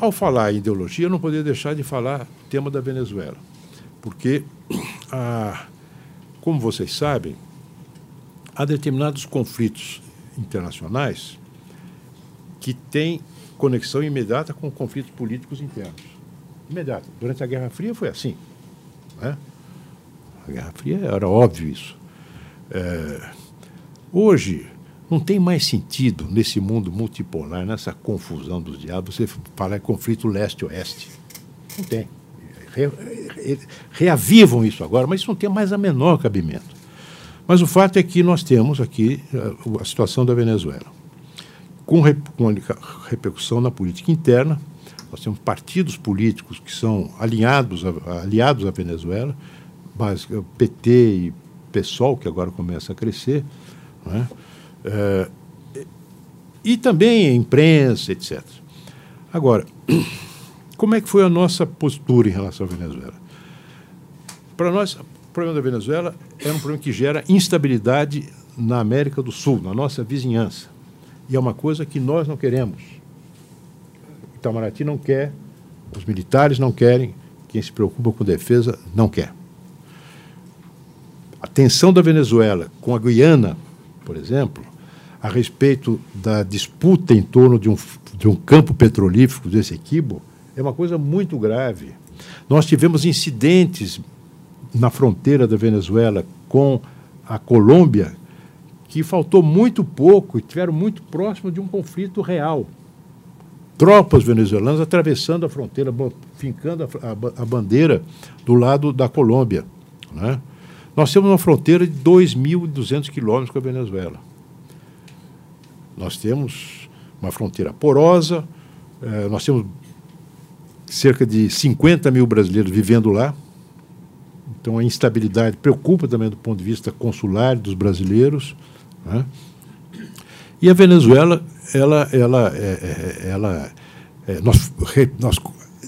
Ao falar em ideologia, eu não poderia deixar de falar o tema da Venezuela, porque, (clears throat) ah, como vocês sabem, há determinados conflitos internacionais que têm conexão imediata com conflitos políticos internos. Imediata. Durante a Guerra Fria foi assim. Né? A Guerra Fria era óbvio isso. É, hoje, não tem mais sentido nesse mundo multipolar, nessa confusão dos diabos, você falar em conflito leste-oeste. Não tem. Re, re, reavivam isso agora, mas isso não tem mais a menor cabimento. Mas o fato é que nós temos aqui a, a situação da Venezuela, com, re, com repercussão na política interna. Nós temos partidos políticos que são alinhados aliados à Venezuela, mas PT e PSOL, que agora começa a crescer, é? É, e também a imprensa, etc. Agora, (clears throat) como é que foi a nossa postura em relação à Venezuela? Para nós, o problema da Venezuela é um problema que gera instabilidade na América do Sul, na nossa vizinhança. E é uma coisa que nós não queremos. Itamaraty não quer, os militares não querem, quem se preocupa com defesa não quer a tensão da Venezuela com a Guiana, por exemplo, a respeito da disputa em torno de um, de um campo petrolífero desse equibo, é uma coisa muito grave. Nós tivemos incidentes na fronteira da Venezuela com a Colômbia que faltou muito pouco e tiveram muito próximo de um conflito real. Tropas venezuelanas atravessando a fronteira, fincando a, a, a bandeira do lado da Colômbia. Né? Nós temos uma fronteira de 2.200 quilômetros com a Venezuela. Nós temos uma fronteira porosa, eh, nós temos cerca de 50 mil brasileiros vivendo lá. Então a instabilidade preocupa também do ponto de vista consular dos brasileiros. Né? E a Venezuela, ela, ela, é, é, ela é, nós, nós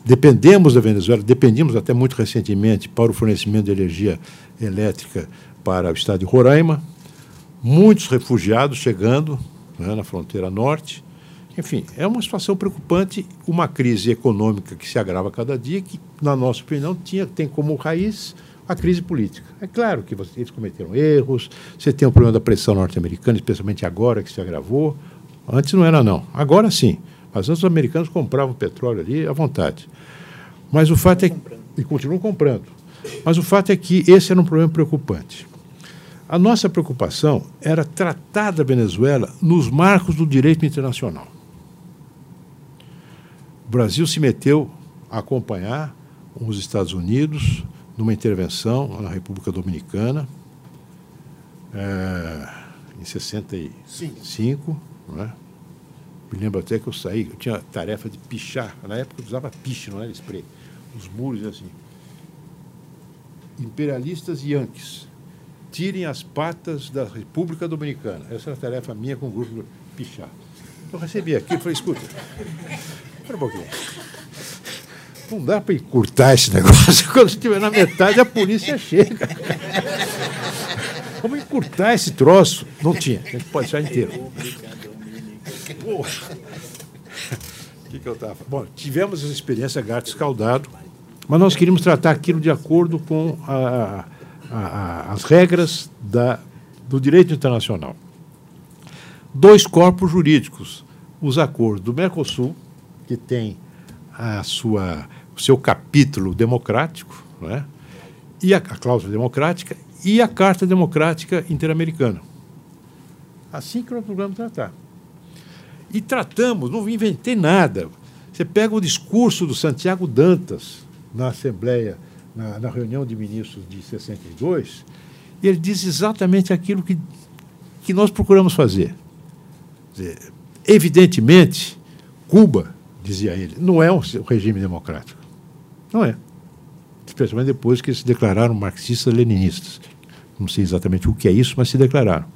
dependemos da Venezuela, dependemos até muito recentemente para o fornecimento de energia elétrica para o estado de Roraima, muitos refugiados chegando né, na fronteira norte. Enfim, é uma situação preocupante, uma crise econômica que se agrava cada dia, que, na nossa opinião, tinha, tem como raiz a crise política. É claro que eles cometeram erros, você tem o problema da pressão norte-americana, especialmente agora que se agravou. Antes não era, não. Agora sim. Mas antes os americanos compravam petróleo ali à vontade. Mas o fato é que. E continuam comprando. Mas o fato é que esse era um problema preocupante. A nossa preocupação era tratar da Venezuela nos marcos do direito internacional. O Brasil se meteu a acompanhar os Estados Unidos numa intervenção na República Dominicana é, em 65, não é? Me lembro até que eu saí, eu tinha a tarefa de pichar. Na época eu usava piche, não era spray. Os muros assim. Imperialistas yankees, tirem as patas da República Dominicana. Essa era a tarefa minha com o grupo pichar. Eu recebi aquilo e falei, escuta, espera um pouquinho. Não dá para encurtar esse negócio. (laughs) Quando estiver na metade, a polícia chega. Vamos encurtar esse troço. Não tinha, a gente pode deixar inteiro. O que, que eu estava Bom, tivemos essa experiência gato escaldado, mas nós queríamos tratar aquilo de acordo com a, a, a, as regras da, do direito internacional. Dois corpos jurídicos, os acordos do Mercosul, que tem a sua, o seu capítulo democrático, é? e a, a cláusula democrática, e a Carta Democrática Interamericana. Assim que nós vamos tratar. E tratamos, não inventei nada. Você pega o discurso do Santiago Dantas na Assembleia, na, na reunião de ministros de 62, e ele diz exatamente aquilo que, que nós procuramos fazer. Dizer, evidentemente, Cuba, dizia ele, não é um regime democrático. Não é. Especialmente depois que se declararam marxistas-leninistas. Não sei exatamente o que é isso, mas se declararam.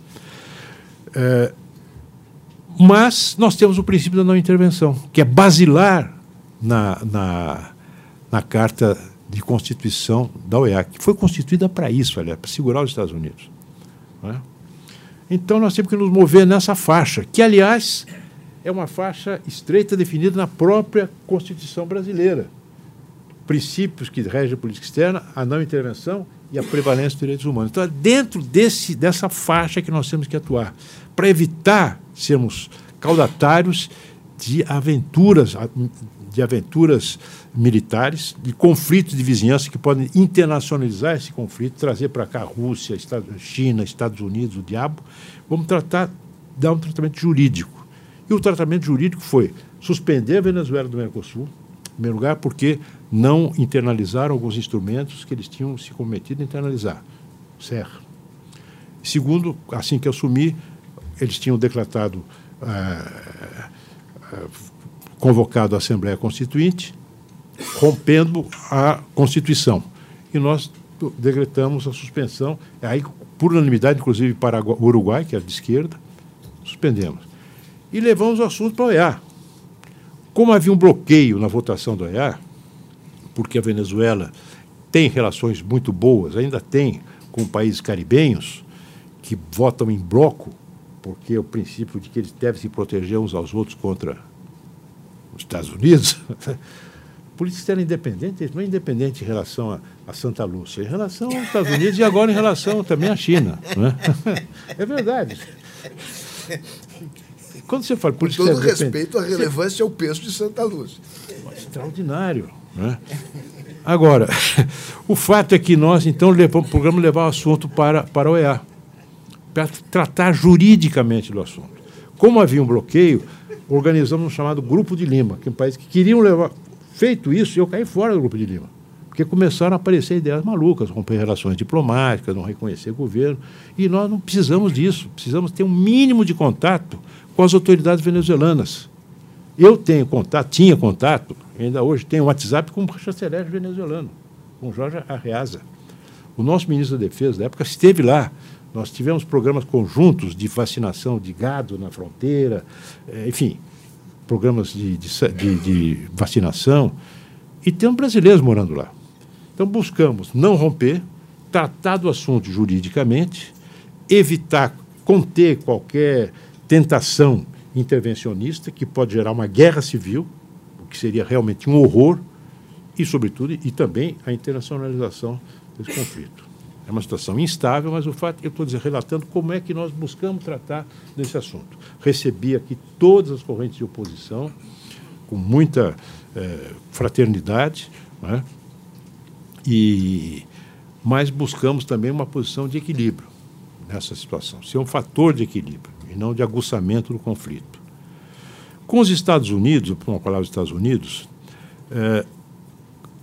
É, mas nós temos o princípio da não intervenção, que é basilar na, na, na Carta de Constituição da OEA, que foi constituída para isso, aliás, para segurar os Estados Unidos. É? Então nós temos que nos mover nessa faixa, que, aliás, é uma faixa estreita definida na própria Constituição brasileira. Princípios que regem a política externa, a não intervenção e a prevalência dos direitos humanos. Então, é dentro desse, dessa faixa que nós temos que atuar, para evitar sermos caudatários de aventuras, de aventuras militares, de conflitos de vizinhança que podem internacionalizar esse conflito, trazer para cá a Rússia, China, Estados Unidos, o diabo. Vamos tratar, dar um tratamento jurídico. E o tratamento jurídico foi suspender a Venezuela do Mercosul, em primeiro lugar, porque não internalizaram alguns instrumentos que eles tinham se cometido a internalizar. Serra. Segundo, assim que assumi, eles tinham decretado, ah, ah, convocado a Assembleia Constituinte, rompendo a Constituição. E nós decretamos a suspensão, aí por unanimidade, inclusive para o Uruguai, que era de esquerda, suspendemos. E levamos o assunto para o OEA. Como havia um bloqueio na votação do OEA, porque a Venezuela tem relações muito boas, ainda tem com países caribenhos, que votam em bloco, porque é o princípio de que eles devem se proteger uns aos outros contra os Estados Unidos. (laughs) política externa independente não é independente em relação a, a, Santa Lúcia, em relação aos Estados Unidos e agora em relação também à China. É? (laughs) é? verdade.
Quando você fala política Com todo respeito, a relevância você... é o peso de Santa Lúcia.
Extraordinário. Né? Agora, (laughs) o fato é que nós, então, levamos, procuramos levar o assunto para, para a OEA, para tratar juridicamente do assunto. Como havia um bloqueio, organizamos um chamado Grupo de Lima, que é um país que queriam levar. Feito isso, eu caí fora do Grupo de Lima, porque começaram a aparecer ideias malucas, romper relações diplomáticas, não reconhecer governo, e nós não precisamos disso, precisamos ter um mínimo de contato com as autoridades venezuelanas. Eu tenho contato, tinha contato, ainda hoje tenho WhatsApp com o chanceler venezuelano, com Jorge Arreaza. O nosso ministro da Defesa da época esteve lá. Nós tivemos programas conjuntos de vacinação de gado na fronteira, eh, enfim, programas de, de, de, de vacinação. E temos brasileiros morando lá. Então buscamos não romper, tratar do assunto juridicamente, evitar conter qualquer tentação intervencionista que pode gerar uma guerra civil, o que seria realmente um horror, e, sobretudo, e também a internacionalização desse conflito. É uma situação instável, mas o fato é eu estou relatando como é que nós buscamos tratar desse assunto. Recebi aqui todas as correntes de oposição, com muita é, fraternidade, né? e, mas buscamos também uma posição de equilíbrio nessa situação, ser um fator de equilíbrio e não de aguçamento do conflito. Com os Estados Unidos, por uma palavra Estados Unidos, é,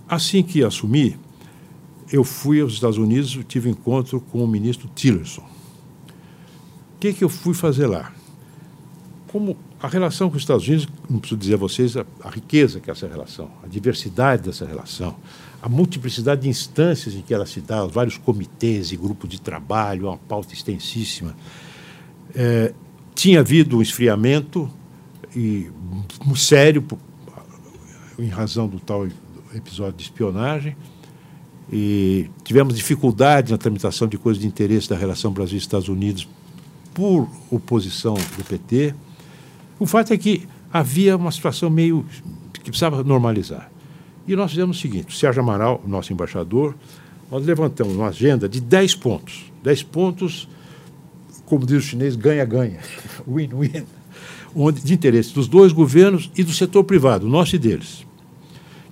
assim que assumi, eu fui aos Estados Unidos, tive encontro com o ministro Tillerson. O que, que eu fui fazer lá? Como a relação com os Estados Unidos, não preciso dizer a vocês a, a riqueza que é essa relação, a diversidade dessa relação, a multiplicidade de instâncias em que ela se dá, os vários comitês e grupos de trabalho, uma pauta extensíssima. É, tinha havido um esfriamento e muito sério em razão do tal episódio de espionagem e tivemos dificuldade na tramitação de coisas de interesse da relação Brasil-Estados Unidos por oposição do PT. O fato é que havia uma situação meio que precisava normalizar. E nós fizemos o seguinte: o Sérgio Amaral, nosso embaixador, nós levantamos uma agenda de 10 pontos. 10 pontos, como diz o chinês, ganha-ganha, (laughs) win-win, de interesse dos dois governos e do setor privado, nosso e deles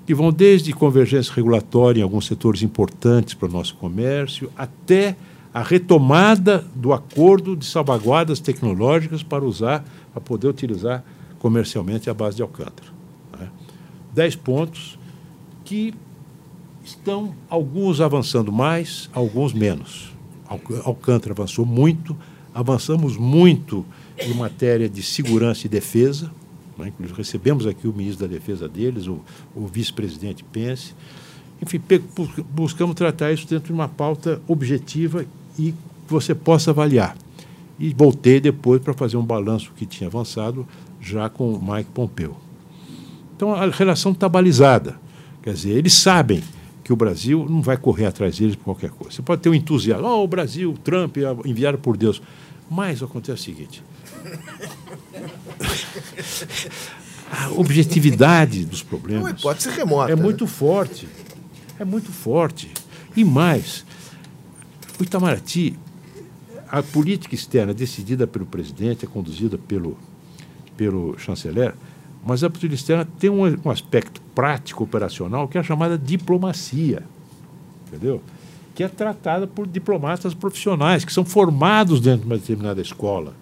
que vão desde convergência regulatória em alguns setores importantes para o nosso comércio, até a retomada do acordo de salvaguardas tecnológicas para usar, para poder utilizar comercialmente à base de Alcântara. Né? Dez pontos que estão alguns avançando mais, alguns menos. Alcântara avançou muito, avançamos muito em matéria de segurança e defesa. Né? Inclusive, recebemos aqui o ministro da Defesa deles, o, o vice-presidente Pence. Enfim, buscamos tratar isso dentro de uma pauta objetiva e que você possa avaliar. E voltei depois para fazer um balanço que tinha avançado já com o Mike Pompeu. Então a relação está balizada. Quer dizer, eles sabem que o Brasil não vai correr atrás deles por qualquer coisa. Você pode ter um entusiasmo, oh, o Brasil, Trump, enviado por Deus. Mas acontece o seguinte: a objetividade dos problemas.
pode ser remota.
É muito forte. É muito forte. E mais, o Itamaraty, a política externa decidida pelo presidente, é conduzida pelo, pelo chanceler, mas a política externa tem um, um aspecto prático, operacional, que é a chamada diplomacia. Entendeu? Que é tratada por diplomatas profissionais, que são formados dentro de uma determinada escola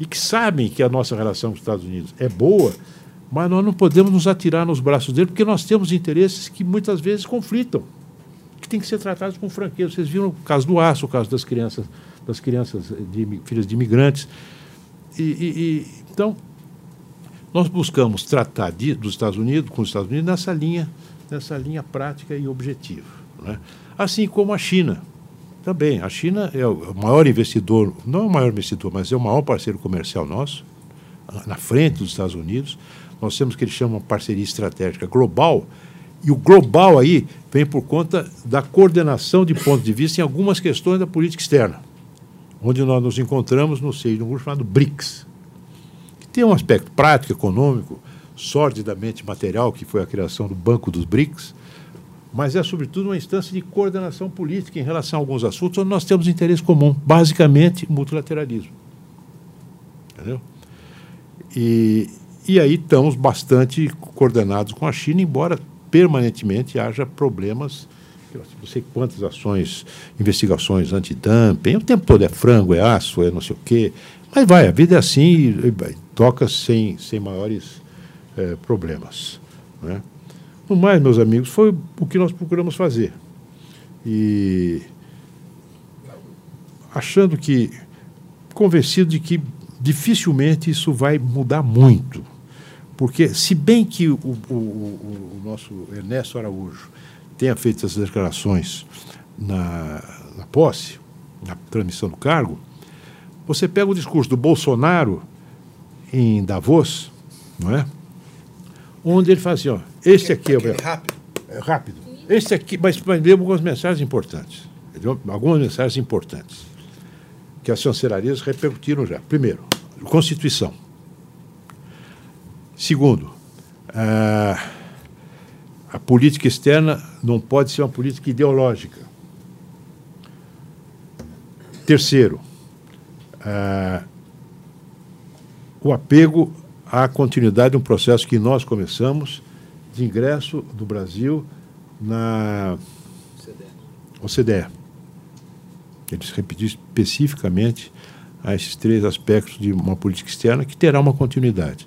e que sabem que a nossa relação com os Estados Unidos é boa, mas nós não podemos nos atirar nos braços dele, porque nós temos interesses que muitas vezes conflitam, que têm que ser tratados com franqueza. Vocês viram o caso do aço, o caso das crianças, das crianças de, filhas de imigrantes. E, e, e, então, nós buscamos tratar de, dos Estados Unidos, com os Estados Unidos, nessa linha, nessa linha prática e objetiva. Né? Assim como a China. Também, a China é o maior investidor, não é o maior investidor, mas é o maior parceiro comercial nosso, na frente dos Estados Unidos. Nós temos o que eles chamam de parceria estratégica global, e o global aí vem por conta da coordenação de pontos de vista em algumas questões da política externa, onde nós nos encontramos no seio de um grupo chamado BRICS, que tem um aspecto prático, econômico, sordidamente material, que foi a criação do Banco dos BRICS, mas é, sobretudo, uma instância de coordenação política em relação a alguns assuntos onde nós temos interesse comum, basicamente multilateralismo. Entendeu? E, e aí estamos bastante coordenados com a China, embora permanentemente haja problemas, não sei quantas ações, investigações antidumping, o tempo todo é frango, é aço, é não sei o quê. Mas vai, a vida é assim e, toca sem, sem maiores é, problemas. Né? No mais, meus amigos, foi o que nós procuramos fazer. E achando que, convencido de que dificilmente isso vai mudar muito. Porque, se bem que o, o, o nosso Ernesto Araújo tenha feito essas declarações na, na posse, na transmissão do cargo, você pega o discurso do Bolsonaro em Davos, não é? onde ele fala assim, esse aqui é o...
Rápido.
É rápido. Esse aqui, mas, mas deu algumas mensagens importantes. Algumas mensagens importantes que as chancelarias repercutiram já. Primeiro, Constituição. Segundo, a, a política externa não pode ser uma política ideológica. Terceiro, a, o apego a continuidade de um processo que nós começamos de ingresso do Brasil na OCDE. Eles repetiram especificamente a esses três aspectos de uma política externa que terá uma continuidade.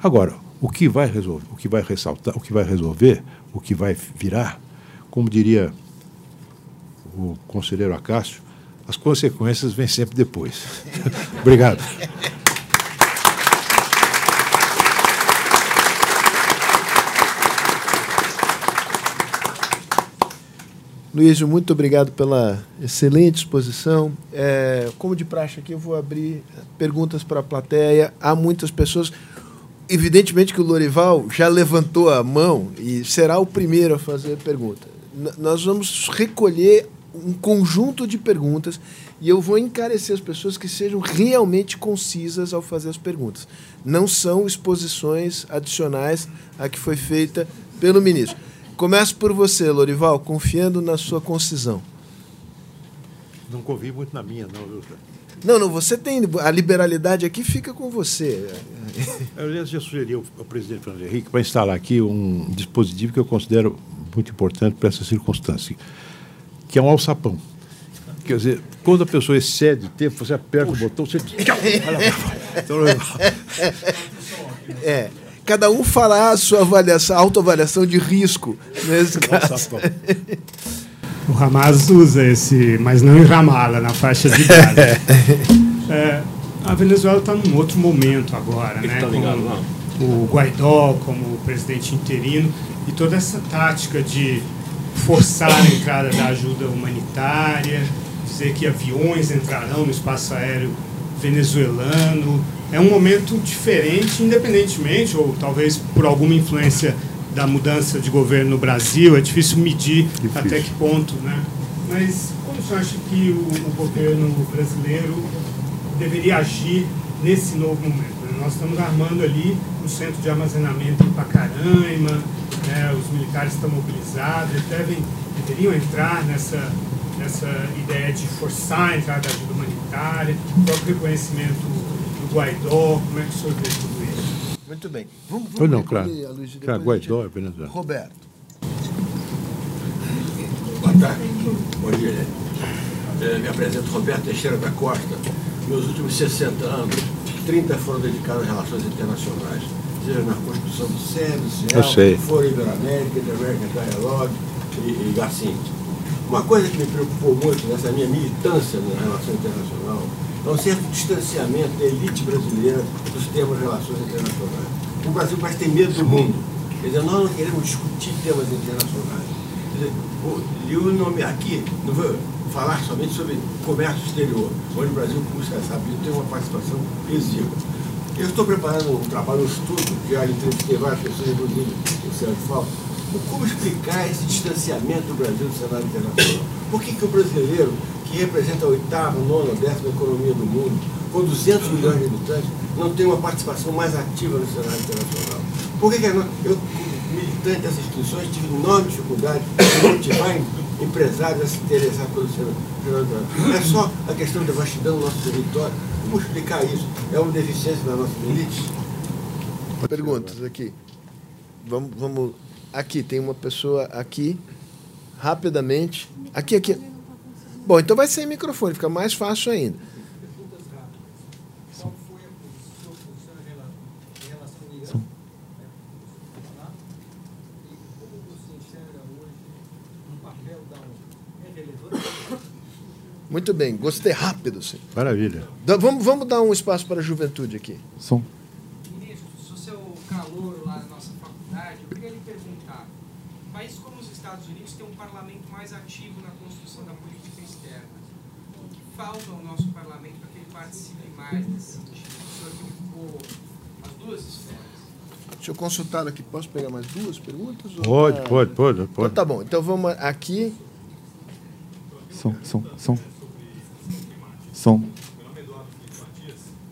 Agora, o que vai resolver, o que vai ressaltar, o que vai resolver, o que vai virar, como diria o conselheiro Acácio, as consequências vêm sempre depois. (laughs) Obrigado.
Luiz, muito obrigado pela excelente exposição. É, como de praxe aqui, eu vou abrir perguntas para a plateia. Há muitas pessoas. Evidentemente que o Lorival já levantou a mão e será o primeiro a fazer a pergunta. N nós vamos recolher um conjunto de perguntas e eu vou encarecer as pessoas que sejam realmente concisas ao fazer as perguntas. Não são exposições adicionais à que foi feita pelo ministro. Começo por você, Lorival, confiando na sua concisão.
Não confio muito na minha, não, viu?
Não, não, você tem. A liberalidade aqui fica com você.
Eu já sugeri ao presidente Fernando Henrique para instalar aqui um dispositivo que eu considero muito importante para essa circunstância, que é um alçapão. Quer dizer, quando a pessoa excede o tempo, você aperta Puxa. o botão, você. (laughs)
É. Cada um fará a sua avaliação, autoavaliação de risco nesse caso.
O Hamas usa esse, mas não em Ramallah, na faixa de Gaza. (laughs) é, a Venezuela está num outro momento agora, né? Tá ligado, com o Guaidó como presidente interino e toda essa tática de forçar a entrada da ajuda humanitária, dizer que aviões entrarão no espaço aéreo venezuelano. É um momento diferente, independentemente, ou talvez por alguma influência da mudança de governo no Brasil, é difícil medir difícil. até que ponto, né? Mas como você acha que o, o governo brasileiro deveria agir nesse novo momento? Né? Nós estamos armando ali um centro de armazenamento em Pacaraima, né? os militares estão mobilizados, eles devem, deveriam entrar nessa, nessa ideia de forçar a entrada da ajuda humanitária, o próprio reconhecimento Guaidó, como é que o senhor vê tudo isso?
Muito bem. Vamos, vamos
não, claro. A Luiz, claro, Guaidó é Venezuela.
Roberto.
Boa tarde. Bom dia? É, me apresento Roberto Teixeira da Costa. Meus últimos 60 anos, 30 foram dedicados às relações internacionais seja na Constituição do SEM, do Foro Iberoamérica, The American Dialogue e, e assim. Uma coisa que me preocupou muito nessa minha militância na relação internacional é um certo distanciamento da elite brasileira dos temas de relações internacionais. O Brasil parece ter medo do mundo. Quer dizer, nós não queremos discutir temas internacionais. Quer dizer, e o nome aqui, não vou falar somente sobre comércio exterior, onde o Brasil, como você sabe, tem uma participação exígua. Eu estou preparando um trabalho, um estudo, já entrevistei várias pessoas, inclusive o Sérgio Falco, como explicar esse distanciamento do Brasil do cenário internacional. Por que, que o brasileiro, que representa a oitava, nona, décima economia do mundo, com 200 milhões de habitantes, não tem uma participação mais ativa no cenário internacional? Por que, que eu, militante dessas instituições, tive enorme dificuldade de motivar empresários a se interessar pelo cenário internacional? É só a questão da vastidão do nosso território como explicar isso? É uma deficiência da nossa elite?
Perguntas aqui. Vamos, vamos. Aqui, tem uma pessoa aqui, rapidamente. Aqui, aqui. Bom, então vai sem microfone, fica mais fácil ainda. Muito bem, gostei rápido, sim.
Maravilha.
Da, vamos, vamos dar um espaço para a juventude aqui.
Som.
Ministro, se o seu calor lá na nossa faculdade, eu queria lhe perguntar: países como os Estados Unidos têm um parlamento mais ativo na construção da política externa. O que falta ao nosso parlamento para que ele participe mais nesse sentido? O senhor ocupou as duas esferas.
Consultar aqui. Posso pegar mais duas perguntas?
Pode, pode, pode, pode. Então,
tá bom. Então vamos aqui.
Som, som, som. Som.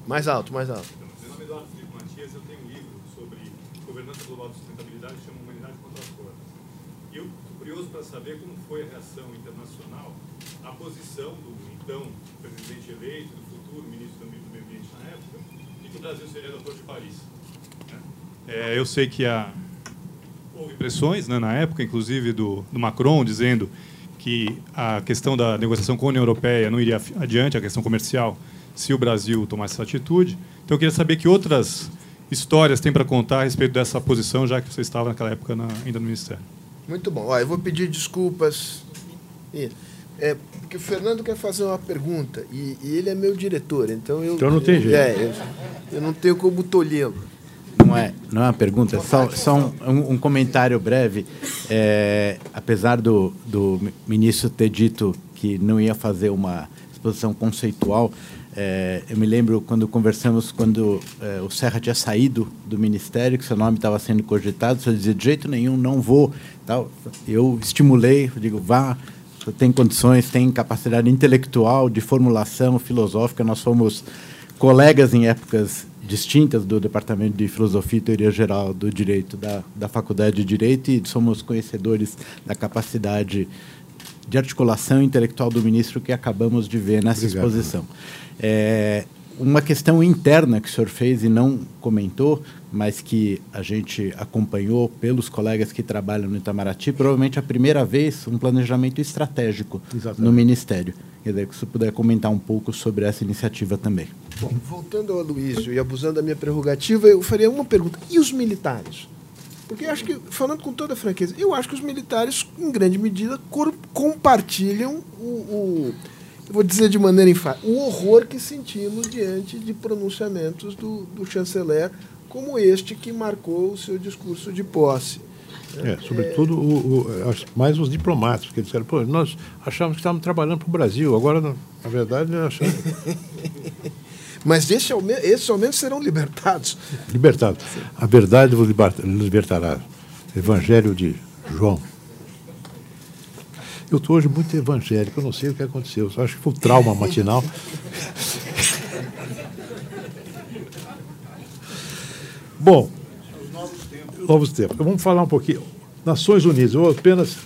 Mais alto, mais alto.
Meu nome é Eduardo Felipe Matias, eu tenho um livro sobre governança global de sustentabilidade que chama Humanidade contra as Cordas. E eu estou curioso para saber como foi a reação internacional à posição do então presidente eleito, do futuro ministro do Meio Ambiente na época, e que o Brasil seria doutor de Paris. Né? É, eu sei que há, houve pressões né, na época, inclusive do, do Macron, dizendo que a questão da negociação com a União Europeia não iria adiante, a questão comercial, se o Brasil tomasse essa atitude. Então, eu queria saber que outras histórias tem para contar a respeito dessa posição, já que você estava naquela época na, ainda no Ministério.
Muito bom. Ó, eu vou pedir desculpas. É, porque o Fernando quer fazer uma pergunta e, e ele é meu diretor, então eu.
Então não tem jeito.
É, eu, eu não tenho como tolhê-lo.
Não é, não é uma pergunta, só, só um, um, comentário breve. É, apesar do, do ministro ter dito que não ia fazer uma exposição conceitual, é, eu me lembro quando conversamos, quando é, o Serra tinha saído do ministério, que seu nome estava sendo cogitado, você dizia, de jeito nenhum, não vou. Tal. Eu estimulei, digo, vá, tem condições, tem capacidade intelectual, de formulação filosófica, nós fomos colegas em épocas distintas do Departamento de Filosofia e Teoria Geral do Direito da, da Faculdade de Direito e somos conhecedores da capacidade de articulação intelectual do ministro que acabamos de ver nessa Obrigado. exposição. É, uma questão interna que o senhor fez e não comentou, mas que a gente acompanhou pelos colegas que trabalham no Itamaraty, provavelmente a primeira vez um planejamento estratégico Exatamente. no Ministério Quer dizer, se você puder comentar um pouco sobre essa iniciativa também.
Bom, voltando ao Aloysio e abusando da minha prerrogativa, eu faria uma pergunta. E os militares? Porque eu acho que, falando com toda franqueza, eu acho que os militares, em grande medida, compartilham o, o eu vou dizer de maneira enfática, o horror que sentimos diante de pronunciamentos do, do chanceler como este que marcou o seu discurso de posse.
É, sobretudo é, o, o, mais os diplomatas, que disseram, pô, nós achávamos que estávamos trabalhando para o Brasil, agora, na verdade, achamos. (laughs)
Mas esse, esses ao menos serão libertados. (laughs)
Libertados. A verdade vos libertará. Evangelho de João. Eu estou hoje muito evangélico, eu não sei o que aconteceu. Eu acho que foi um trauma matinal. (laughs) Bom, novos tempos. Vamos falar um pouquinho. Nações Unidas, eu vou apenas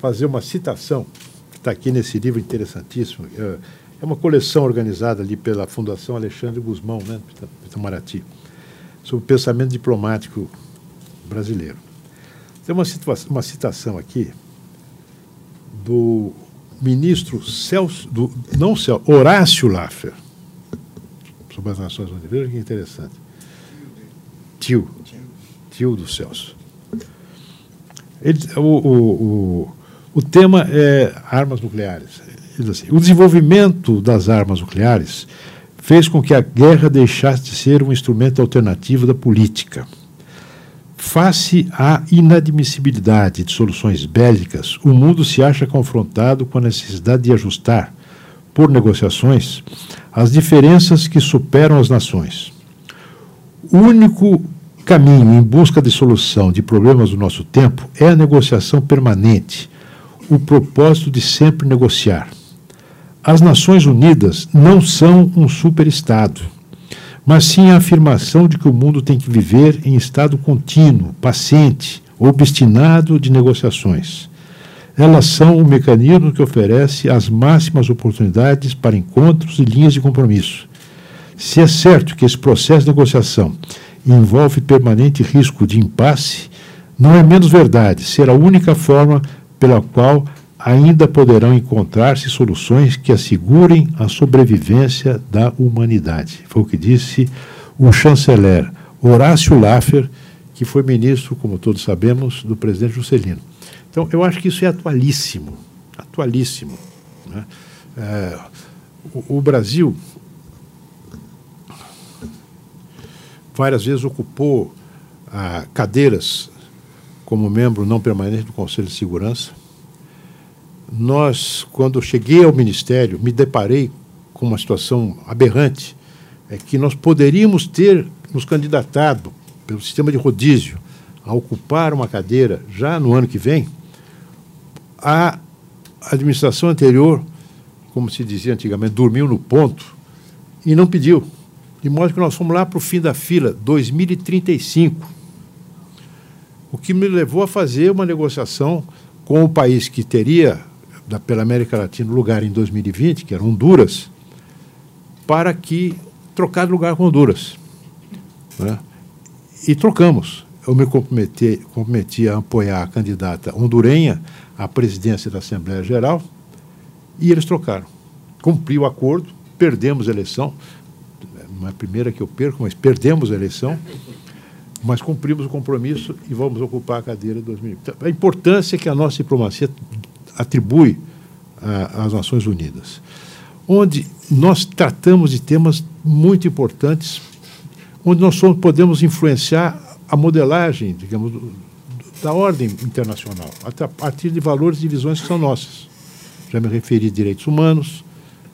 fazer uma citação, que está aqui nesse livro interessantíssimo. É, é uma coleção organizada ali pela Fundação Alexandre Guzmão, né, Itamaraty, sobre o pensamento diplomático brasileiro. Tem uma, uma citação aqui do ministro Celso, do, não Celso, Horácio Laffer, sobre as Nações Unidas. Veja que interessante. Tio tio do Celso. Ele, o, o, o, tema é armas nucleares. Assim, o desenvolvimento das armas nucleares fez com que a guerra deixasse de ser um instrumento alternativo da política. Face à inadmissibilidade de soluções bélicas, o mundo se acha confrontado com a necessidade de ajustar, por negociações, as diferenças que superam as nações. Único caminho em busca de solução de problemas do nosso tempo é a negociação permanente, o propósito de sempre negociar. As Nações Unidas não são um superestado, mas sim a afirmação de que o mundo tem que viver em estado contínuo, paciente, obstinado de negociações. Elas são o mecanismo que oferece as máximas oportunidades para encontros e linhas de compromisso. Se é certo que esse processo de negociação envolve permanente risco de impasse, não é menos verdade ser a única forma pela qual ainda poderão encontrar-se soluções que assegurem a sobrevivência da humanidade. Foi o que disse o chanceler Horácio Laffer, que foi ministro, como todos sabemos, do presidente Juscelino. Então, eu acho que isso é atualíssimo, atualíssimo. Né? É, o, o Brasil várias vezes ocupou ah, cadeiras como membro não permanente do Conselho de Segurança. Nós, quando cheguei ao Ministério, me deparei com uma situação aberrante, é que nós poderíamos ter nos candidatado pelo sistema de rodízio a ocupar uma cadeira já no ano que vem. A administração anterior, como se dizia antigamente, dormiu no ponto e não pediu. De modo que nós fomos lá para o fim da fila, 2035. O que me levou a fazer uma negociação com o país que teria, da, pela América Latina, lugar em 2020, que era Honduras, para que trocar de lugar com Honduras. Né? E trocamos. Eu me comprometi, comprometi a apoiar a candidata hondurenha à presidência da Assembleia Geral e eles trocaram. Cumpri o acordo, perdemos a eleição não é a primeira que eu perco, mas perdemos a eleição, mas cumprimos o compromisso e vamos ocupar a cadeira de 2020. Então, a importância que a nossa diplomacia atribui às Nações Unidas, onde nós tratamos de temas muito importantes, onde nós somos, podemos influenciar a modelagem, digamos, da ordem internacional, a partir de valores e visões que são nossas. Já me referi a direitos humanos,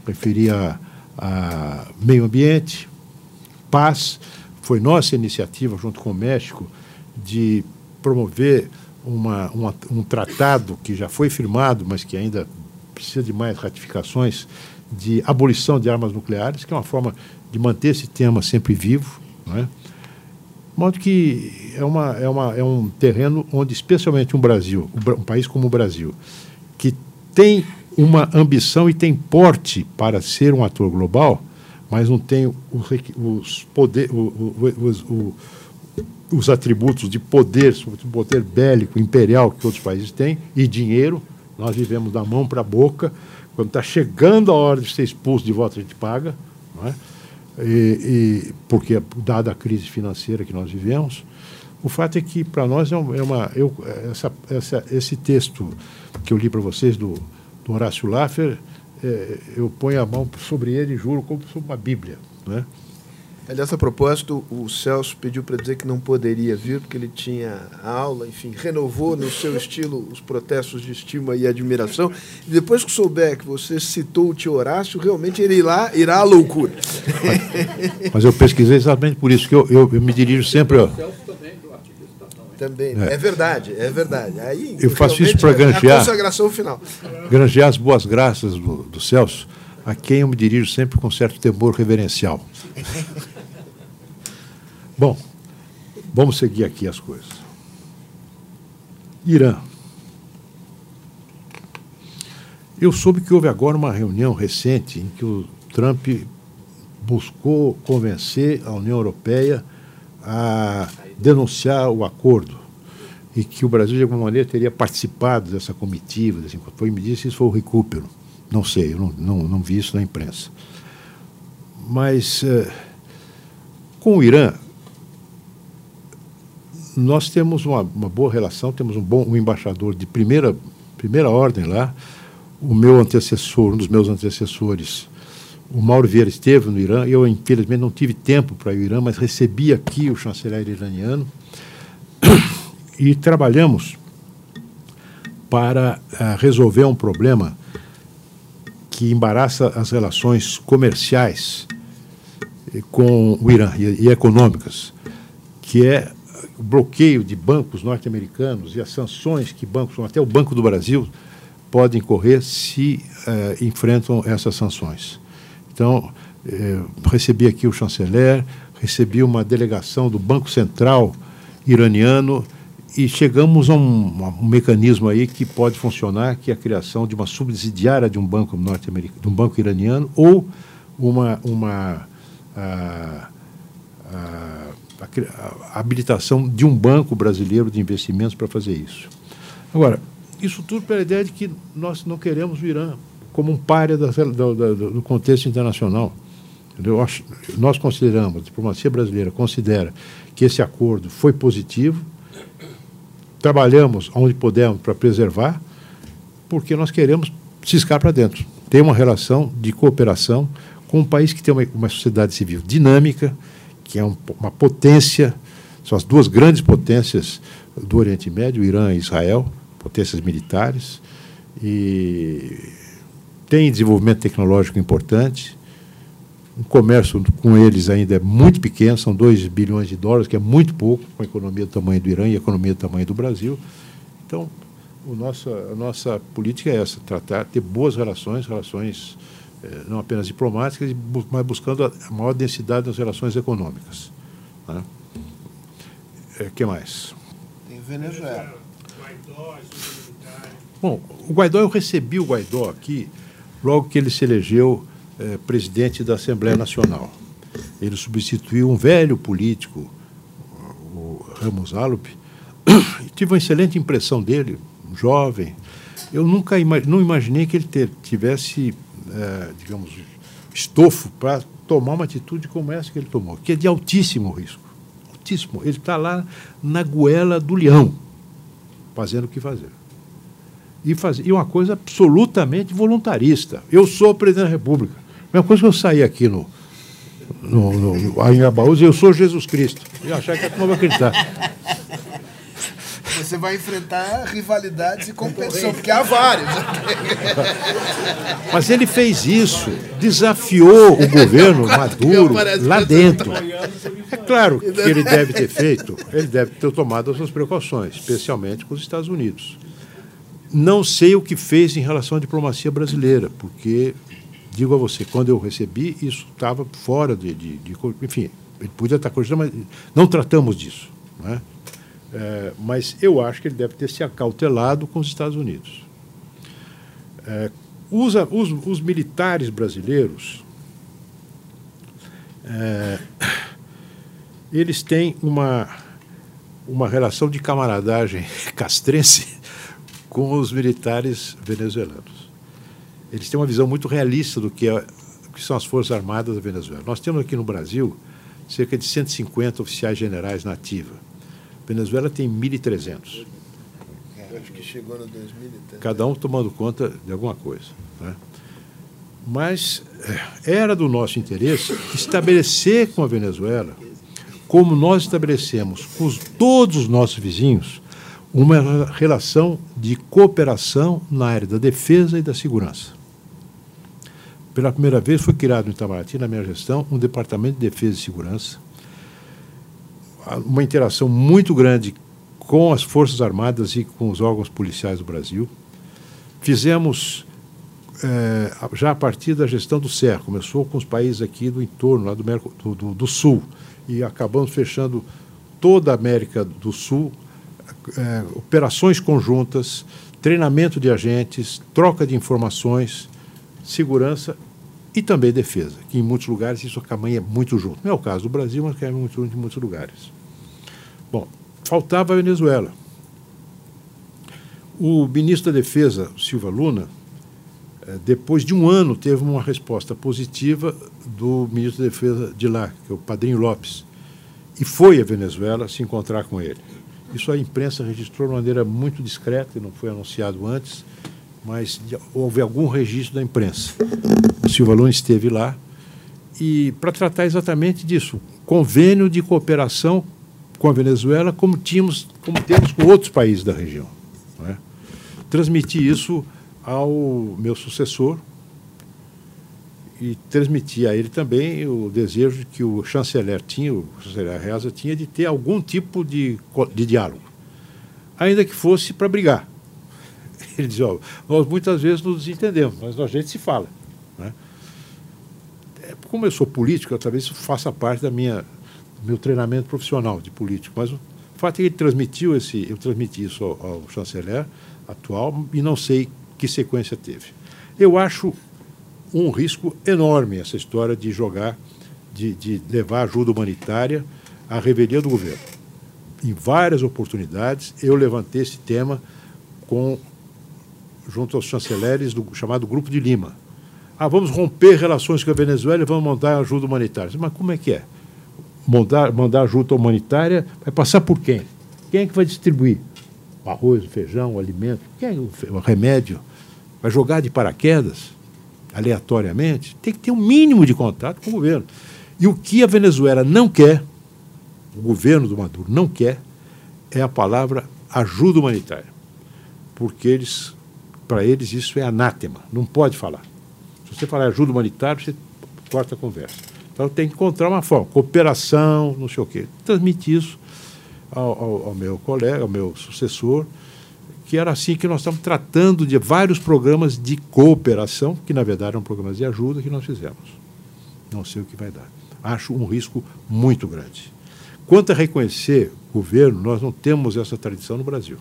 referi a, a meio ambiente, paz. Foi nossa iniciativa, junto com o México, de promover uma, uma, um tratado que já foi firmado, mas que ainda precisa de mais ratificações, de abolição de armas nucleares, que é uma forma de manter esse tema sempre vivo. Não é? De modo que é, uma, é, uma, é um terreno onde, especialmente um Brasil, um país como o Brasil, que tem uma ambição e tem porte para ser um ator global, mas não tem os, poder, os, os atributos de poder, sobretudo poder bélico, imperial, que outros países têm, e dinheiro, Nós vivemos da mão para a boca. Quando está chegando a hora de ser expulso de volta, a gente paga. Não é? e, e, porque, dada a crise financeira que nós vivemos, o fato é que, para nós, é uma. Eu, essa, essa, esse texto que eu li para vocês do, do Horácio Laffer, é, eu ponho a mão sobre ele e juro como sobre uma Bíblia. Não é?
Aliás, a propósito, o Celso pediu para dizer que não poderia vir, porque ele tinha aula, enfim, renovou no seu estilo os protestos de estima e admiração. E depois que souber que você citou o tio Horácio, realmente ele irá, irá à loucura.
Mas, mas eu pesquisei exatamente por isso, que eu, eu, eu me dirijo sempre. Ó,
também. É. é. verdade, é verdade. Aí,
eu faço isso para granjear.
A consagração final.
Granjear as boas graças do, do Celso, a quem eu me dirijo sempre com certo temor reverencial. (laughs) Bom, vamos seguir aqui as coisas. Irã. Eu soube que houve agora uma reunião recente em que o Trump buscou convencer a União Europeia a denunciar o acordo e que o Brasil, de alguma maneira, teria participado dessa comitiva. Assim, foi me disse, isso foi o recupero. Não sei, eu não, não, não vi isso na imprensa. Mas, eh, com o Irã, nós temos uma, uma, boa relação, temos um bom um embaixador de primeira, primeira ordem lá. O meu antecessor, um dos meus antecessores, o Mauro Vieira esteve no Irã. Eu, infelizmente, não tive tempo para ir ao Irã, mas recebi aqui o chanceler iraniano e trabalhamos para uh, resolver um problema que embaraça as relações comerciais com o Irã e, e econômicas, que é o bloqueio de bancos norte-americanos e as sanções que bancos, até o Banco do Brasil, podem correr se uh, enfrentam essas sanções. Então, eh, recebi aqui o chanceler, recebi uma delegação do Banco Central iraniano e chegamos a um, um, mecanismo aí que pode funcionar, que é a criação de uma subsidiária de um banco norte-americano, de um banco iraniano ou uma, uma a, a, a, habilitação de um banco brasileiro de investimentos para fazer isso. Agora, isso tudo pela ideia de que nós não queremos o Irã como um páreo do, do, do contexto internacional. Nós consideramos, a diplomacia brasileira considera que esse acordo foi positivo, trabalhamos onde podemos para preservar, porque nós queremos ciscar para dentro. Ter uma relação de cooperação com um país que tem uma, uma sociedade civil dinâmica, que é um, uma potência, são as duas grandes potências do Oriente Médio, Irã e Israel, potências militares, e tem desenvolvimento tecnológico importante. O comércio com eles ainda é muito pequeno, são 2 bilhões de dólares, que é muito pouco com a economia do tamanho do Irã e a economia do tamanho do Brasil. Então, o nosso, a nossa política é essa, tratar, ter boas relações, relações eh, não apenas diplomáticas, mas buscando a maior densidade nas relações econômicas. O né? é, que mais?
Tem Venezuela.
Bom, o Guaidó, eu recebi o Guaidó aqui logo que ele se elegeu eh, presidente da Assembleia Nacional. Ele substituiu um velho político, o Ramos Alup, (coughs) e tive uma excelente impressão dele, jovem. Eu nunca ima não imaginei que ele tivesse, eh, digamos, estofo para tomar uma atitude como essa que ele tomou, que é de altíssimo risco. Altíssimo. Ele está lá na goela do leão, fazendo o que fazer e, fazer, e uma coisa absolutamente voluntarista. Eu sou o presidente da República. A mesma coisa que eu sair aqui no, no, no, no em Abaús, eu sou Jesus Cristo. E achar que a turma vai acreditar.
Você vai enfrentar rivalidades e competição, porque há vários.
Mas ele fez isso, desafiou o governo Maduro lá dentro. É claro (laughs) que ele deve ter feito, ele deve ter tomado as suas precauções, especialmente com os Estados Unidos. Não sei o que fez em relação à diplomacia brasileira, porque, digo a você, quando eu recebi, isso estava fora de, de, de, Enfim, ele podia estar corrigindo, mas não tratamos disso. É, mas eu acho que ele deve ter se acautelado com os Estados Unidos. É, os, os, os, militares brasileiros, é, eles têm uma, uma relação de camaradagem (laughs) castrense com os militares venezuelanos. Eles têm uma visão muito realista do que, é, que são as Forças Armadas da Venezuela. Nós temos aqui no Brasil cerca de 150 oficiais generais na ativa. A Venezuela tem 1.300.
Acho que chegou no 2003.
Cada um tomando conta de alguma coisa. Né? Mas é, era do nosso interesse estabelecer com a Venezuela, como nós estabelecemos com os, todos os nossos vizinhos, uma relação de cooperação na área da defesa e da segurança. Pela primeira vez foi criado no Itamaraty, na minha gestão, um departamento de defesa e segurança, uma interação muito grande com as Forças Armadas e com os órgãos policiais do Brasil. Fizemos, é, já a partir da gestão do CER, começou com os países aqui do entorno, lá do, do, do, do Sul, e acabamos fechando toda a América do Sul, é, operações conjuntas, treinamento de agentes, troca de informações, segurança e também defesa, que em muitos lugares isso caminha muito junto. Não é o caso do Brasil, mas caminha muito junto em muitos lugares. Bom, faltava a Venezuela. O ministro da Defesa, Silva Luna, eh, depois de um ano, teve uma resposta positiva do ministro da Defesa de lá, que é o Padrinho Lopes, e foi à Venezuela se encontrar com ele. Isso a imprensa registrou de maneira muito discreta, e não foi anunciado antes, mas houve algum registro da imprensa. O Silva Luna esteve lá e para tratar exatamente disso, convênio de cooperação com a Venezuela, como tínhamos, como temos com outros países da região. É? Transmiti isso ao meu sucessor e transmiti a ele também o desejo que o chanceler tinha, o chanceler Reza tinha, de ter algum tipo de, de diálogo, ainda que fosse para brigar. (laughs) Ele dizia, oh, nós muitas vezes nos entendemos, mas a gente se fala. Né? Como eu sou político, talvez isso faça parte da minha meu treinamento profissional de político, mas o fato é que ele transmitiu esse, eu transmiti isso ao, ao chanceler atual e não sei que sequência teve. Eu acho um risco enorme essa história de jogar, de, de levar ajuda humanitária à revelia do governo. Em várias oportunidades eu levantei esse tema com junto aos chanceleres do chamado Grupo de Lima. Ah, vamos romper relações com a Venezuela e vamos mandar ajuda humanitária. Mas como é que é? mandar, mandar ajuda humanitária, vai passar por quem? Quem é que vai distribuir? O arroz, o feijão, o alimento, quem é o, remédio? Vai jogar de paraquedas, aleatoriamente? Tem que ter um mínimo de contato com o governo. E o que a Venezuela não quer, o governo do Maduro não quer, é a palavra ajuda humanitária. Porque eles, para eles isso é anátema, não pode falar. Se você falar ajuda humanitária, você corta a conversa. Então tem que encontrar uma forma, cooperação, não sei o quê. Transmite isso ao, ao, ao, meu colega, ao meu sucessor, que era assim que nós estamos tratando de vários programas de cooperação, que na verdade eram programas de ajuda que nós fizemos. Não sei o que vai dar. Acho um risco muito grande. Quanto a reconhecer governo, nós não temos essa tradição no Brasil.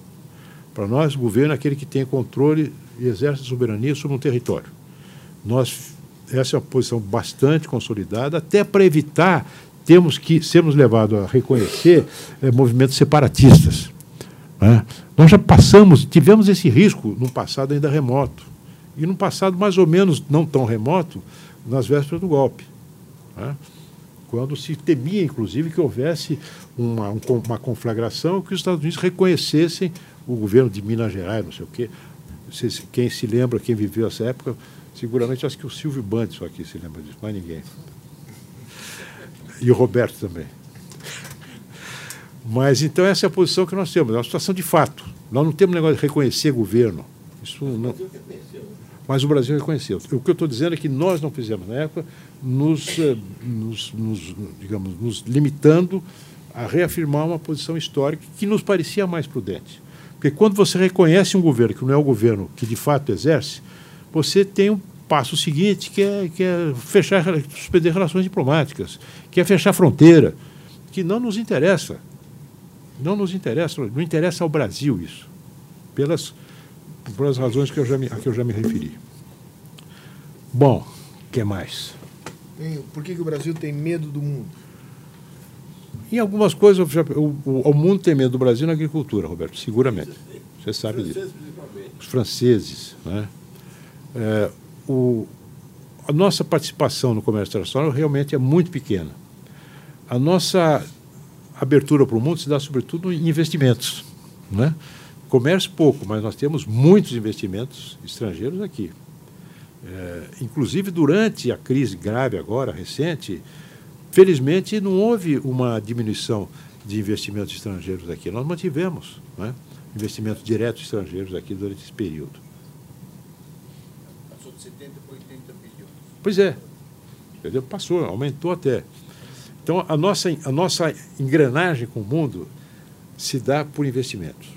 Para nós, o governo é aquele que tem controle e exerce soberania sobre um território. Nós essa é uma posição bastante consolidada, até para evitar temos que sermos levados a reconhecer é, movimentos separatistas. Né? Nós já passamos, tivemos esse risco num passado ainda remoto. E num passado mais ou menos não tão remoto, nas vésperas do golpe. Né? Quando se temia, inclusive, que houvesse uma, uma conflagração que os Estados Unidos reconhecessem o governo de Minas Gerais, não sei o quê. Quem se lembra, quem viveu essa época, Seguramente acho que o Silvio Band só aqui se lembra disso, mais ninguém. E o Roberto também. Mas então essa é a posição que nós temos, é uma situação de fato. Nós não temos negócio de reconhecer governo. Isso não. Mas o Brasil reconheceu. O que eu estou dizendo é que nós não fizemos na época, nos, eh, nos, nos, digamos, nos limitando a reafirmar uma posição histórica que nos parecia mais prudente. Porque quando você reconhece um governo que não é o governo que de fato exerce, você tem um passo seguinte, que é, que é fechar, suspender relações diplomáticas, que é fechar fronteira, que não nos interessa. Não nos interessa, não interessa ao Brasil isso, pelas, pelas razões que eu já me, a que eu já me referi. Bom, o que mais?
Por que, que o Brasil tem medo do mundo?
Em algumas coisas, já, o, o, o, mundo tem medo do Brasil na agricultura, Roberto, seguramente. Você sabe disso. Os franceses. Né? É, o, a nossa participação no comércio internacional realmente é muito pequena. A nossa abertura para o mundo se dá, sobretudo, em investimentos. Né? Comércio, pouco, mas nós temos muitos investimentos estrangeiros aqui. É, inclusive, durante a crise grave agora, recente, felizmente não houve uma diminuição de investimentos estrangeiros aqui. Nós mantivemos né, investimentos diretos estrangeiros aqui durante esse período.
Passou de 70 para 80 bilhões.
Pois é. Entendeu? Passou, aumentou até. Então, a nossa, a nossa engrenagem com o mundo se dá por investimentos.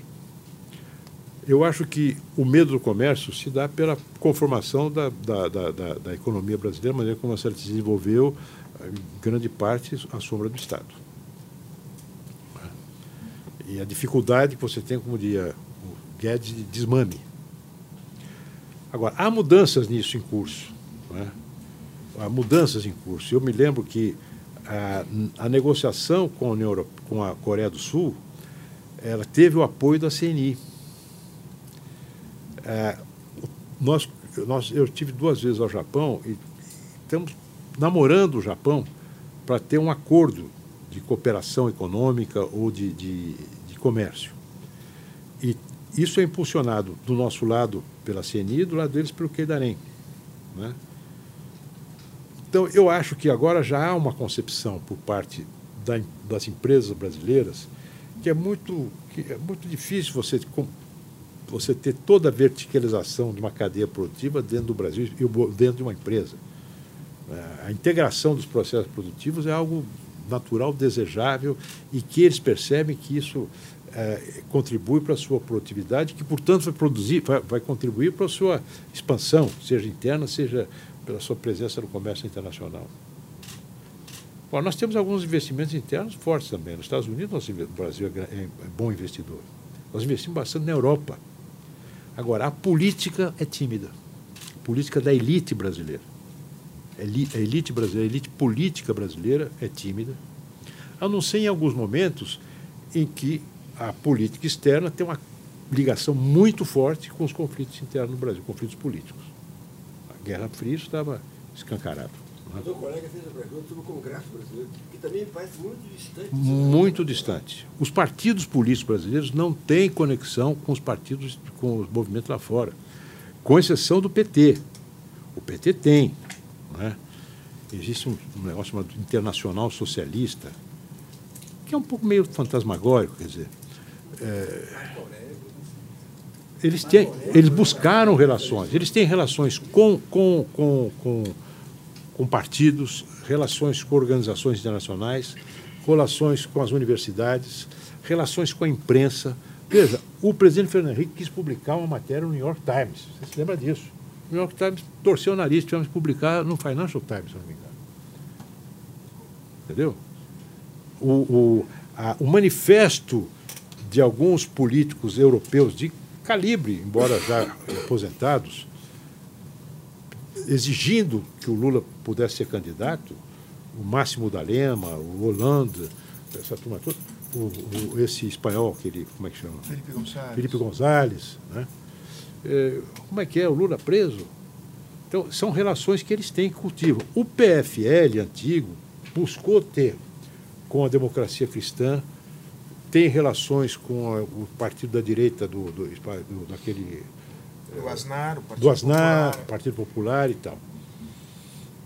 Eu acho que o medo do comércio se dá pela conformação da, da, da, da, da economia brasileira, a maneira como ela se desenvolveu, em grande parte, à sombra do Estado. E a dificuldade que você tem, como diria o Guedes, de desmame. Agora, há mudanças nisso em curso. Né? Há mudanças em curso. Eu me lembro que a, a negociação com a, União, com a Coreia do Sul ela teve o apoio da CNI é, nós, nós, eu tive duas vezes ao Japão e estamos namorando o Japão para ter um acordo de cooperação econômica ou de, de, de, comércio. E isso é impulsionado do nosso lado pela CNI e do lado deles pelo Keidarem. Né? Então, eu acho que agora já há uma concepção por parte da, das empresas brasileiras que é muito, que é muito difícil você você ter toda a verticalização de uma cadeia produtiva dentro do Brasil e dentro de uma empresa. É, a integração dos processos produtivos é algo natural, desejável e que eles percebem que isso é, contribui para a sua produtividade, que, portanto, vai, produzir, vai, vai contribuir para a sua expansão, seja interna, seja pela sua presença no comércio internacional. Bom, nós temos alguns investimentos internos fortes também. Nos Estados Unidos, o Brasil é, é bom investidor. Nós investimos bastante na Europa. Agora, a política é tímida. A política da elite brasileira. A elite brasileira, a elite política brasileira é tímida, a não ser em alguns momentos em que a política externa tem uma ligação muito forte com os conflitos internos no Brasil, conflitos políticos. Guerra Fria estava escancarado.
O seu colega fez a pergunta sobre o Congresso brasileiro, que também parece muito distante.
Muito distante. Os partidos políticos brasileiros não têm conexão com os partidos, com os movimentos lá fora, com exceção do PT. O PT tem. Né? Existe um, negócio chamado internacional socialista, que é um pouco meio fantasmagórico, quer dizer. É, eles, têm, eles buscaram relações, eles têm relações com, com, com, com com partidos, relações com organizações internacionais, relações com as universidades, relações com a imprensa. Veja, o presidente Fernando Henrique quis publicar uma matéria no New York Times. Você se lembra disso? O New York Times torceu o nariz, tivemos que publicar no Financial Times, se não me engano. Entendeu? O, o, a, o manifesto de alguns políticos europeus de calibre, embora já aposentados, exigindo que o Lula pudesse ser candidato, o Máximo da Lema, o Hollande, essa turma toda, o, o, esse espanhol, aquele, como é que chama?
Felipe González.
Felipe González, né? É, como é que é? O Lula preso? Então, são relações que eles têm que cultivam. O PFL antigo buscou ter com a democracia cristã, tem relações com a, o partido da direita do, do, do daquele
do Asnar, o
Partido do Asnar, Popular. Partido Popular e tal.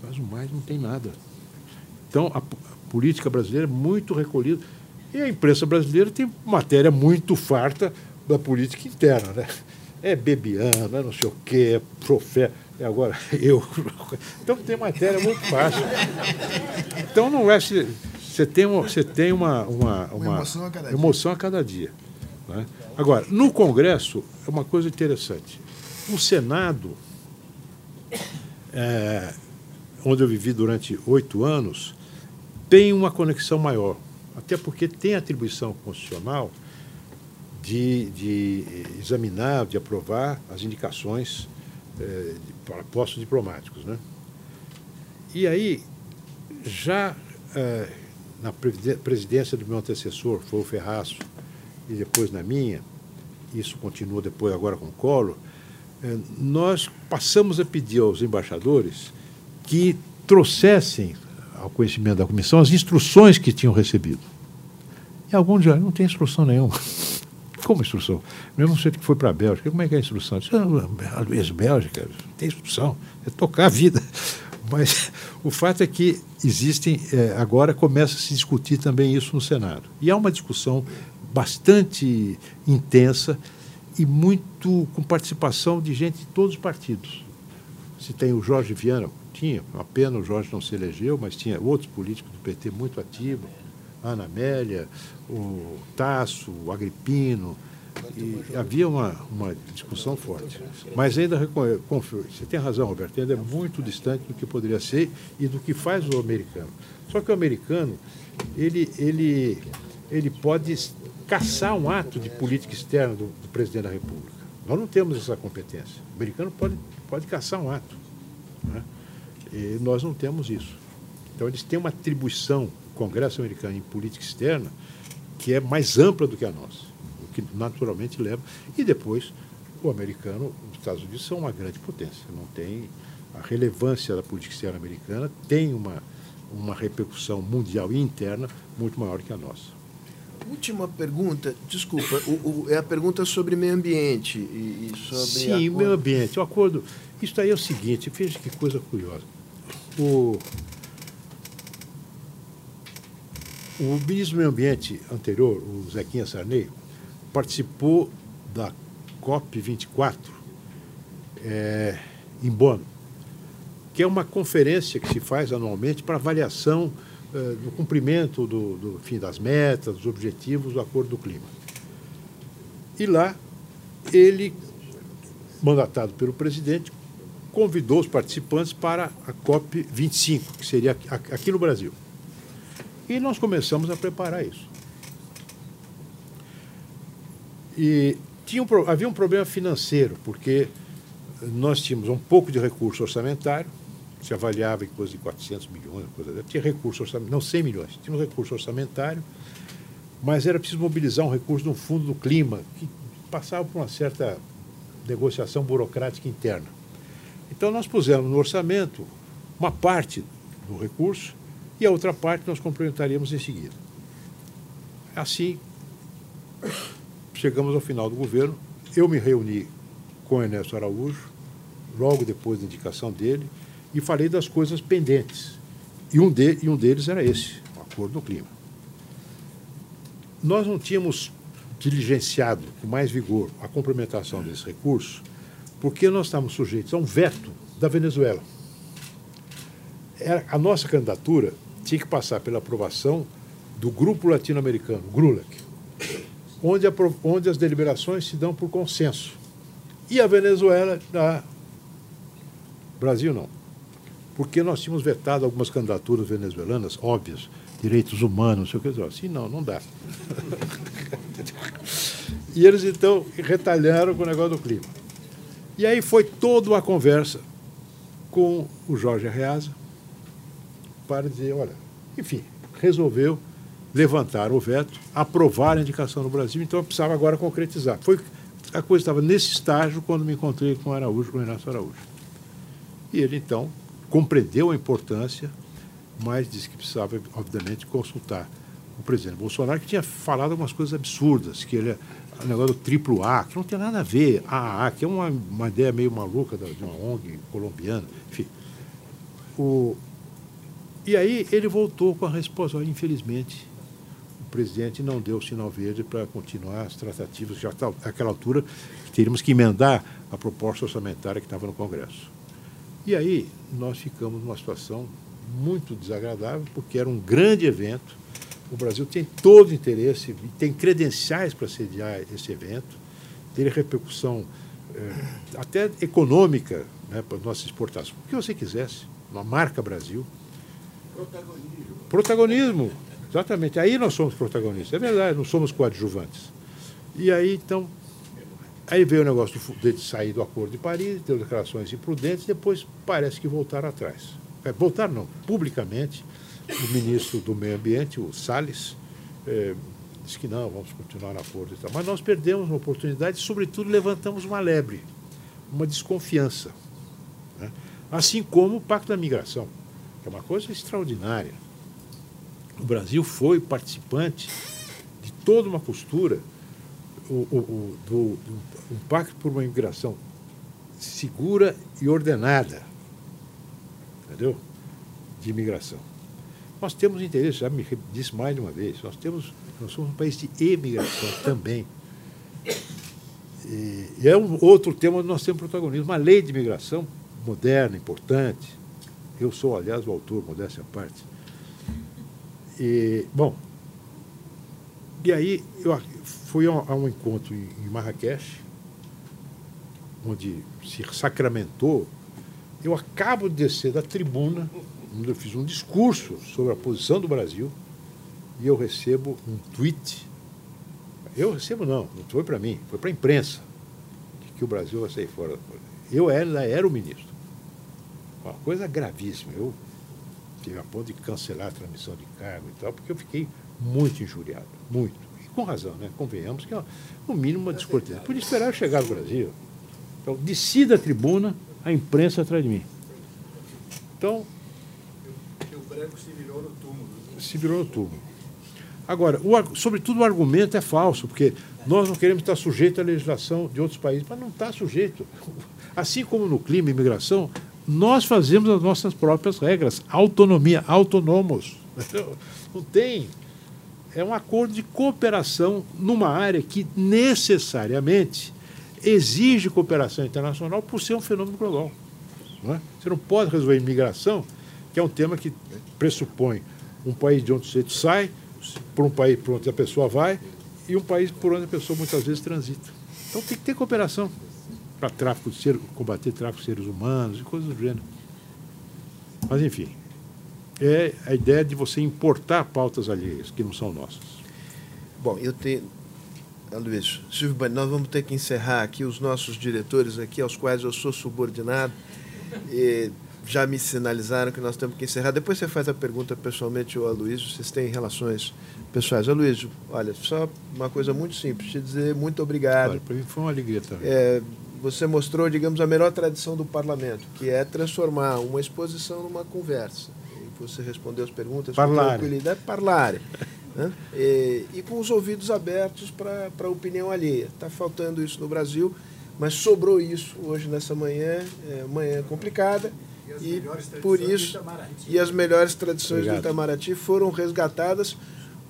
Mas o mais não tem nada. Então, a, a política brasileira é muito recolhida. E a imprensa brasileira tem matéria muito farta da política interna. Né? É Bebiano, é não sei o quê, é profeta. E agora (laughs) eu. Então tem matéria muito fácil. Então não é. Você tem, uma, você tem uma, uma, uma, uma emoção a cada emoção dia. A cada dia né? Agora, no Congresso, é uma coisa interessante. O Senado, é, onde eu vivi durante oito anos, tem uma conexão maior, até porque tem atribuição constitucional de, de examinar, de aprovar as indicações é, para postos diplomáticos. Né? E aí, já é, na presidência do meu antecessor, foi o Ferraço, e depois na minha, isso continua depois agora com o Collor, eh, nós passamos a pedir aos embaixadores que trouxessem ao conhecimento da comissão as instruções que tinham recebido. E alguns já não tem instrução nenhuma. (laughs) Como instrução? Mesmo você que foi para a Bélgica, como é que é a instrução? "Ah, Ex-Bélgica, não tem instrução, é tocar a vida. (laughs) Mas o fato é que existem, eh, agora começa a se discutir também isso no Senado. E há uma discussão bastante intensa e muito com participação de gente de todos os partidos. Se tem o Jorge Viana, tinha, uma pena o Jorge não se elegeu, mas tinha outros políticos do PT muito ativos, Ana Amélia, o Tasso, o Agripino, e havia uma, uma discussão forte. Mas ainda confio, você tem razão, Roberto, ainda é muito distante do que poderia ser e do que faz o americano. Só que o americano, ele, ele, ele pode caçar um ato de política externa do, do presidente da República. Nós não temos essa competência. O americano pode, pode caçar um ato. né? E nós não temos isso. Então, eles têm uma atribuição, o Congresso americano, em política externa, que é mais ampla do que a nossa, que naturalmente leva. E depois, o americano, os Estados Unidos são uma grande potência, não tem a relevância da política externa americana tem uma, uma repercussão mundial e interna muito maior que a nossa.
Última pergunta, desculpa, o- o- é a pergunta sobre meio ambiente e, e sobre.
Sim,
a-
o meio ambiente, o acordo. Isso aí é o seguinte, veja que coisa curiosa. O, o ministro do Meio Ambiente anterior, o Zequinha Sarney, participou da COP24 eh, em Bonn, que é uma conferência que se faz anualmente para avaliação eh, do cumprimento do, do fim das metas, dos objetivos do Acordo do Clima. E lá ele, mandatado pelo presidente, convidou os participantes para a COP 25, que seria aqui no Brasil. E nós começamos a preparar isso. E tinha um havia um problema financeiro, porque nós tínhamos um pouco de recurso orçamentário, se avaliava em coisa de 400 milhões, coisa dessa. tinha recurso orçamentário, não 100 milhões, tinha um recurso orçamentário, mas era preciso mobilizar um recurso no fundo do clima, que passava por uma certa negociação burocrática interna. Então, nós pusemos no orçamento uma parte do recurso e a outra parte nós complementaríamos em seguida. Assim, chegamos ao final do governo, eu me reuni com Ernesto Araújo, logo depois da indicação dele, e falei das coisas pendentes. E um, de, e um deles era esse, o Acordo do Clima. Nós não tínhamos diligenciado com mais vigor a complementação desse recurso, porque nós estávamos sujeitos a um veto da Venezuela. Era, a nossa candidatura tinha que passar pela aprovação do Grupo Latino-Americano, GRULAC, onde, a, onde as deliberações se dão por consenso. E a Venezuela, a Brasil não. Porque nós tínhamos vetado algumas candidaturas venezuelanas, óbvias, direitos humanos, não sei o que. Assim, não, não dá. (laughs) e eles, então, retalharam com o negócio do clima. E aí foi toda uma conversa com o Jorge Arreaza para dizer, olha, enfim, resolveu levantar o veto, aprovar a indicação no Brasil, então eu precisava agora concretizar. Foi, a coisa estava nesse estágio quando me encontrei com o Araújo, com o Renato Araújo. E ele, então, compreendeu a importância, mas disse que precisava, obviamente, consultar o presidente Bolsonaro, que tinha falado algumas coisas absurdas, que ele é o negócio do triplo A, que não tem nada a ver, AAA, que é uma, uma ideia meio maluca de uma ONG colombiana, enfim. O, e aí ele voltou com a resposta, infelizmente, presidente não deu o sinal verde para continuar as tratativas, já está àquela altura teríamos que emendar a proposta orçamentária que estava no Congresso. E aí nós ficamos numa situação muito desagradável, porque era um grande evento. O Brasil tem todo o interesse tem credenciais para sediar esse evento, ter repercussão eh, até econômica né, para as nossas exportações, o que você quisesse, uma marca Brasil.
Protagonismo.
Protagonismo, exatamente. Aí nós somos protagonistas, é verdade, não somos coadjuvantes. E aí, então, aí veio o negócio de sair do Acordo de Paris, deu declarações imprudentes, depois parece que voltaram atrás. Voltaram não, publicamente, o ministro do Meio Ambiente, o Salles, eh, disse que não, vamos continuar no acordo e tal. Mas nós perdemos uma oportunidade e, sobretudo, levantamos uma lebre, uma desconfiança. né? Assim como o Pacto da Migração, que é uma coisa extraordinária. O Brasil foi participante de toda uma postura o, o, o- do, do um pacto por uma imigração segura e ordenada, entendeu? De imigração. Nós temos interesse, já me disse mais de uma vez, nós temos, nós somos um país de imigração também. E, e é um outro tema onde nós temos protagonismo, uma lei de imigração moderna, importante. Eu sou, aliás, o autor, modéstia à parte. E, bom, e aí eu fui a um, encontro em, Marrakech, onde se sacramentou. Eu acabo de descer da tribuna, onde eu fiz um discurso sobre a posição do Brasil, e eu recebo um tweet. Eu recebo não, não foi para mim, foi para a imprensa, de que o Brasil vai sair fora da. Eu ainda era o ministro. Uma coisa gravíssima. Eu tive a ponto de cancelar a transmissão de cargo e tal, porque eu fiquei muito injuriado, muito. E com razão, né? Convenhamos que é no mínimo uma descortesia. Podia esperar eu chegar no Brasil. Então, desci da tribuna, a imprensa atrás de mim. Então,
o branco se virou no túmulo.
se virou no túmulo. Agora, o, sobretudo o argumento é falso, porque nós não queremos estar sujeitos à legislação de outros países, mas não está sujeito. Assim como no clima e imigração, nós fazemos as nossas próprias regras, autonomia, autônomos. Não tem. É um acordo de cooperação numa área que necessariamente exige cooperação internacional por ser um fenômeno global. não é? Você não pode resolver imigração, que é um tema que pressupõe um país de onde o sai, por um país por onde a pessoa vai, e um país por onde a pessoa muitas vezes transita. Então tem que ter cooperação para tráfico de seres, combater tráfico de seres humanos e coisas do gênero. Mas, enfim, é a ideia de você importar pautas alheias, que não são nossas.
Bom, eu tenho. Luiz, Silvio Bani, nós vamos ter que encerrar aqui os nossos diretores aqui, aos quais eu sou subordinado. E já me sinalizaram que nós temos que encerrar. Depois você faz a pergunta pessoalmente ao Aloysio, vocês têm relações pessoais. Aloysio, olha, só uma coisa muito simples, te dizer muito obrigado.
Olha, para mim foi uma alegria também.
É, você mostrou, digamos, a melhor tradição do parlamento, que é transformar uma exposição numa conversa. E você respondeu as perguntas
Parlare.
com tranquilidade, parlare. né? E, e com os ouvidos abertos para a opinião alheia. Está faltando isso no Brasil, mas sobrou isso hoje nessa manhã, é, manhã complicada. E, por isso, e as melhores tradições
Obrigado.
do Itamaraty foram resgatadas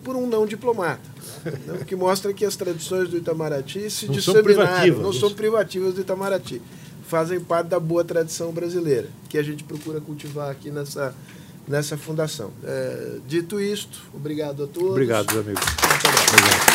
por um não diplomata. né? O que mostra que as tradições do Itamaraty se
Não são
disseminaram,
privativas.
não são privativas do Itamaraty. Fazem parte da boa tradição brasileira, que a gente procura cultivar aqui nessa, nessa fundação. É, dito isto, obrigado a todos.
Obrigado, amigos.
Muito.
Obrigado.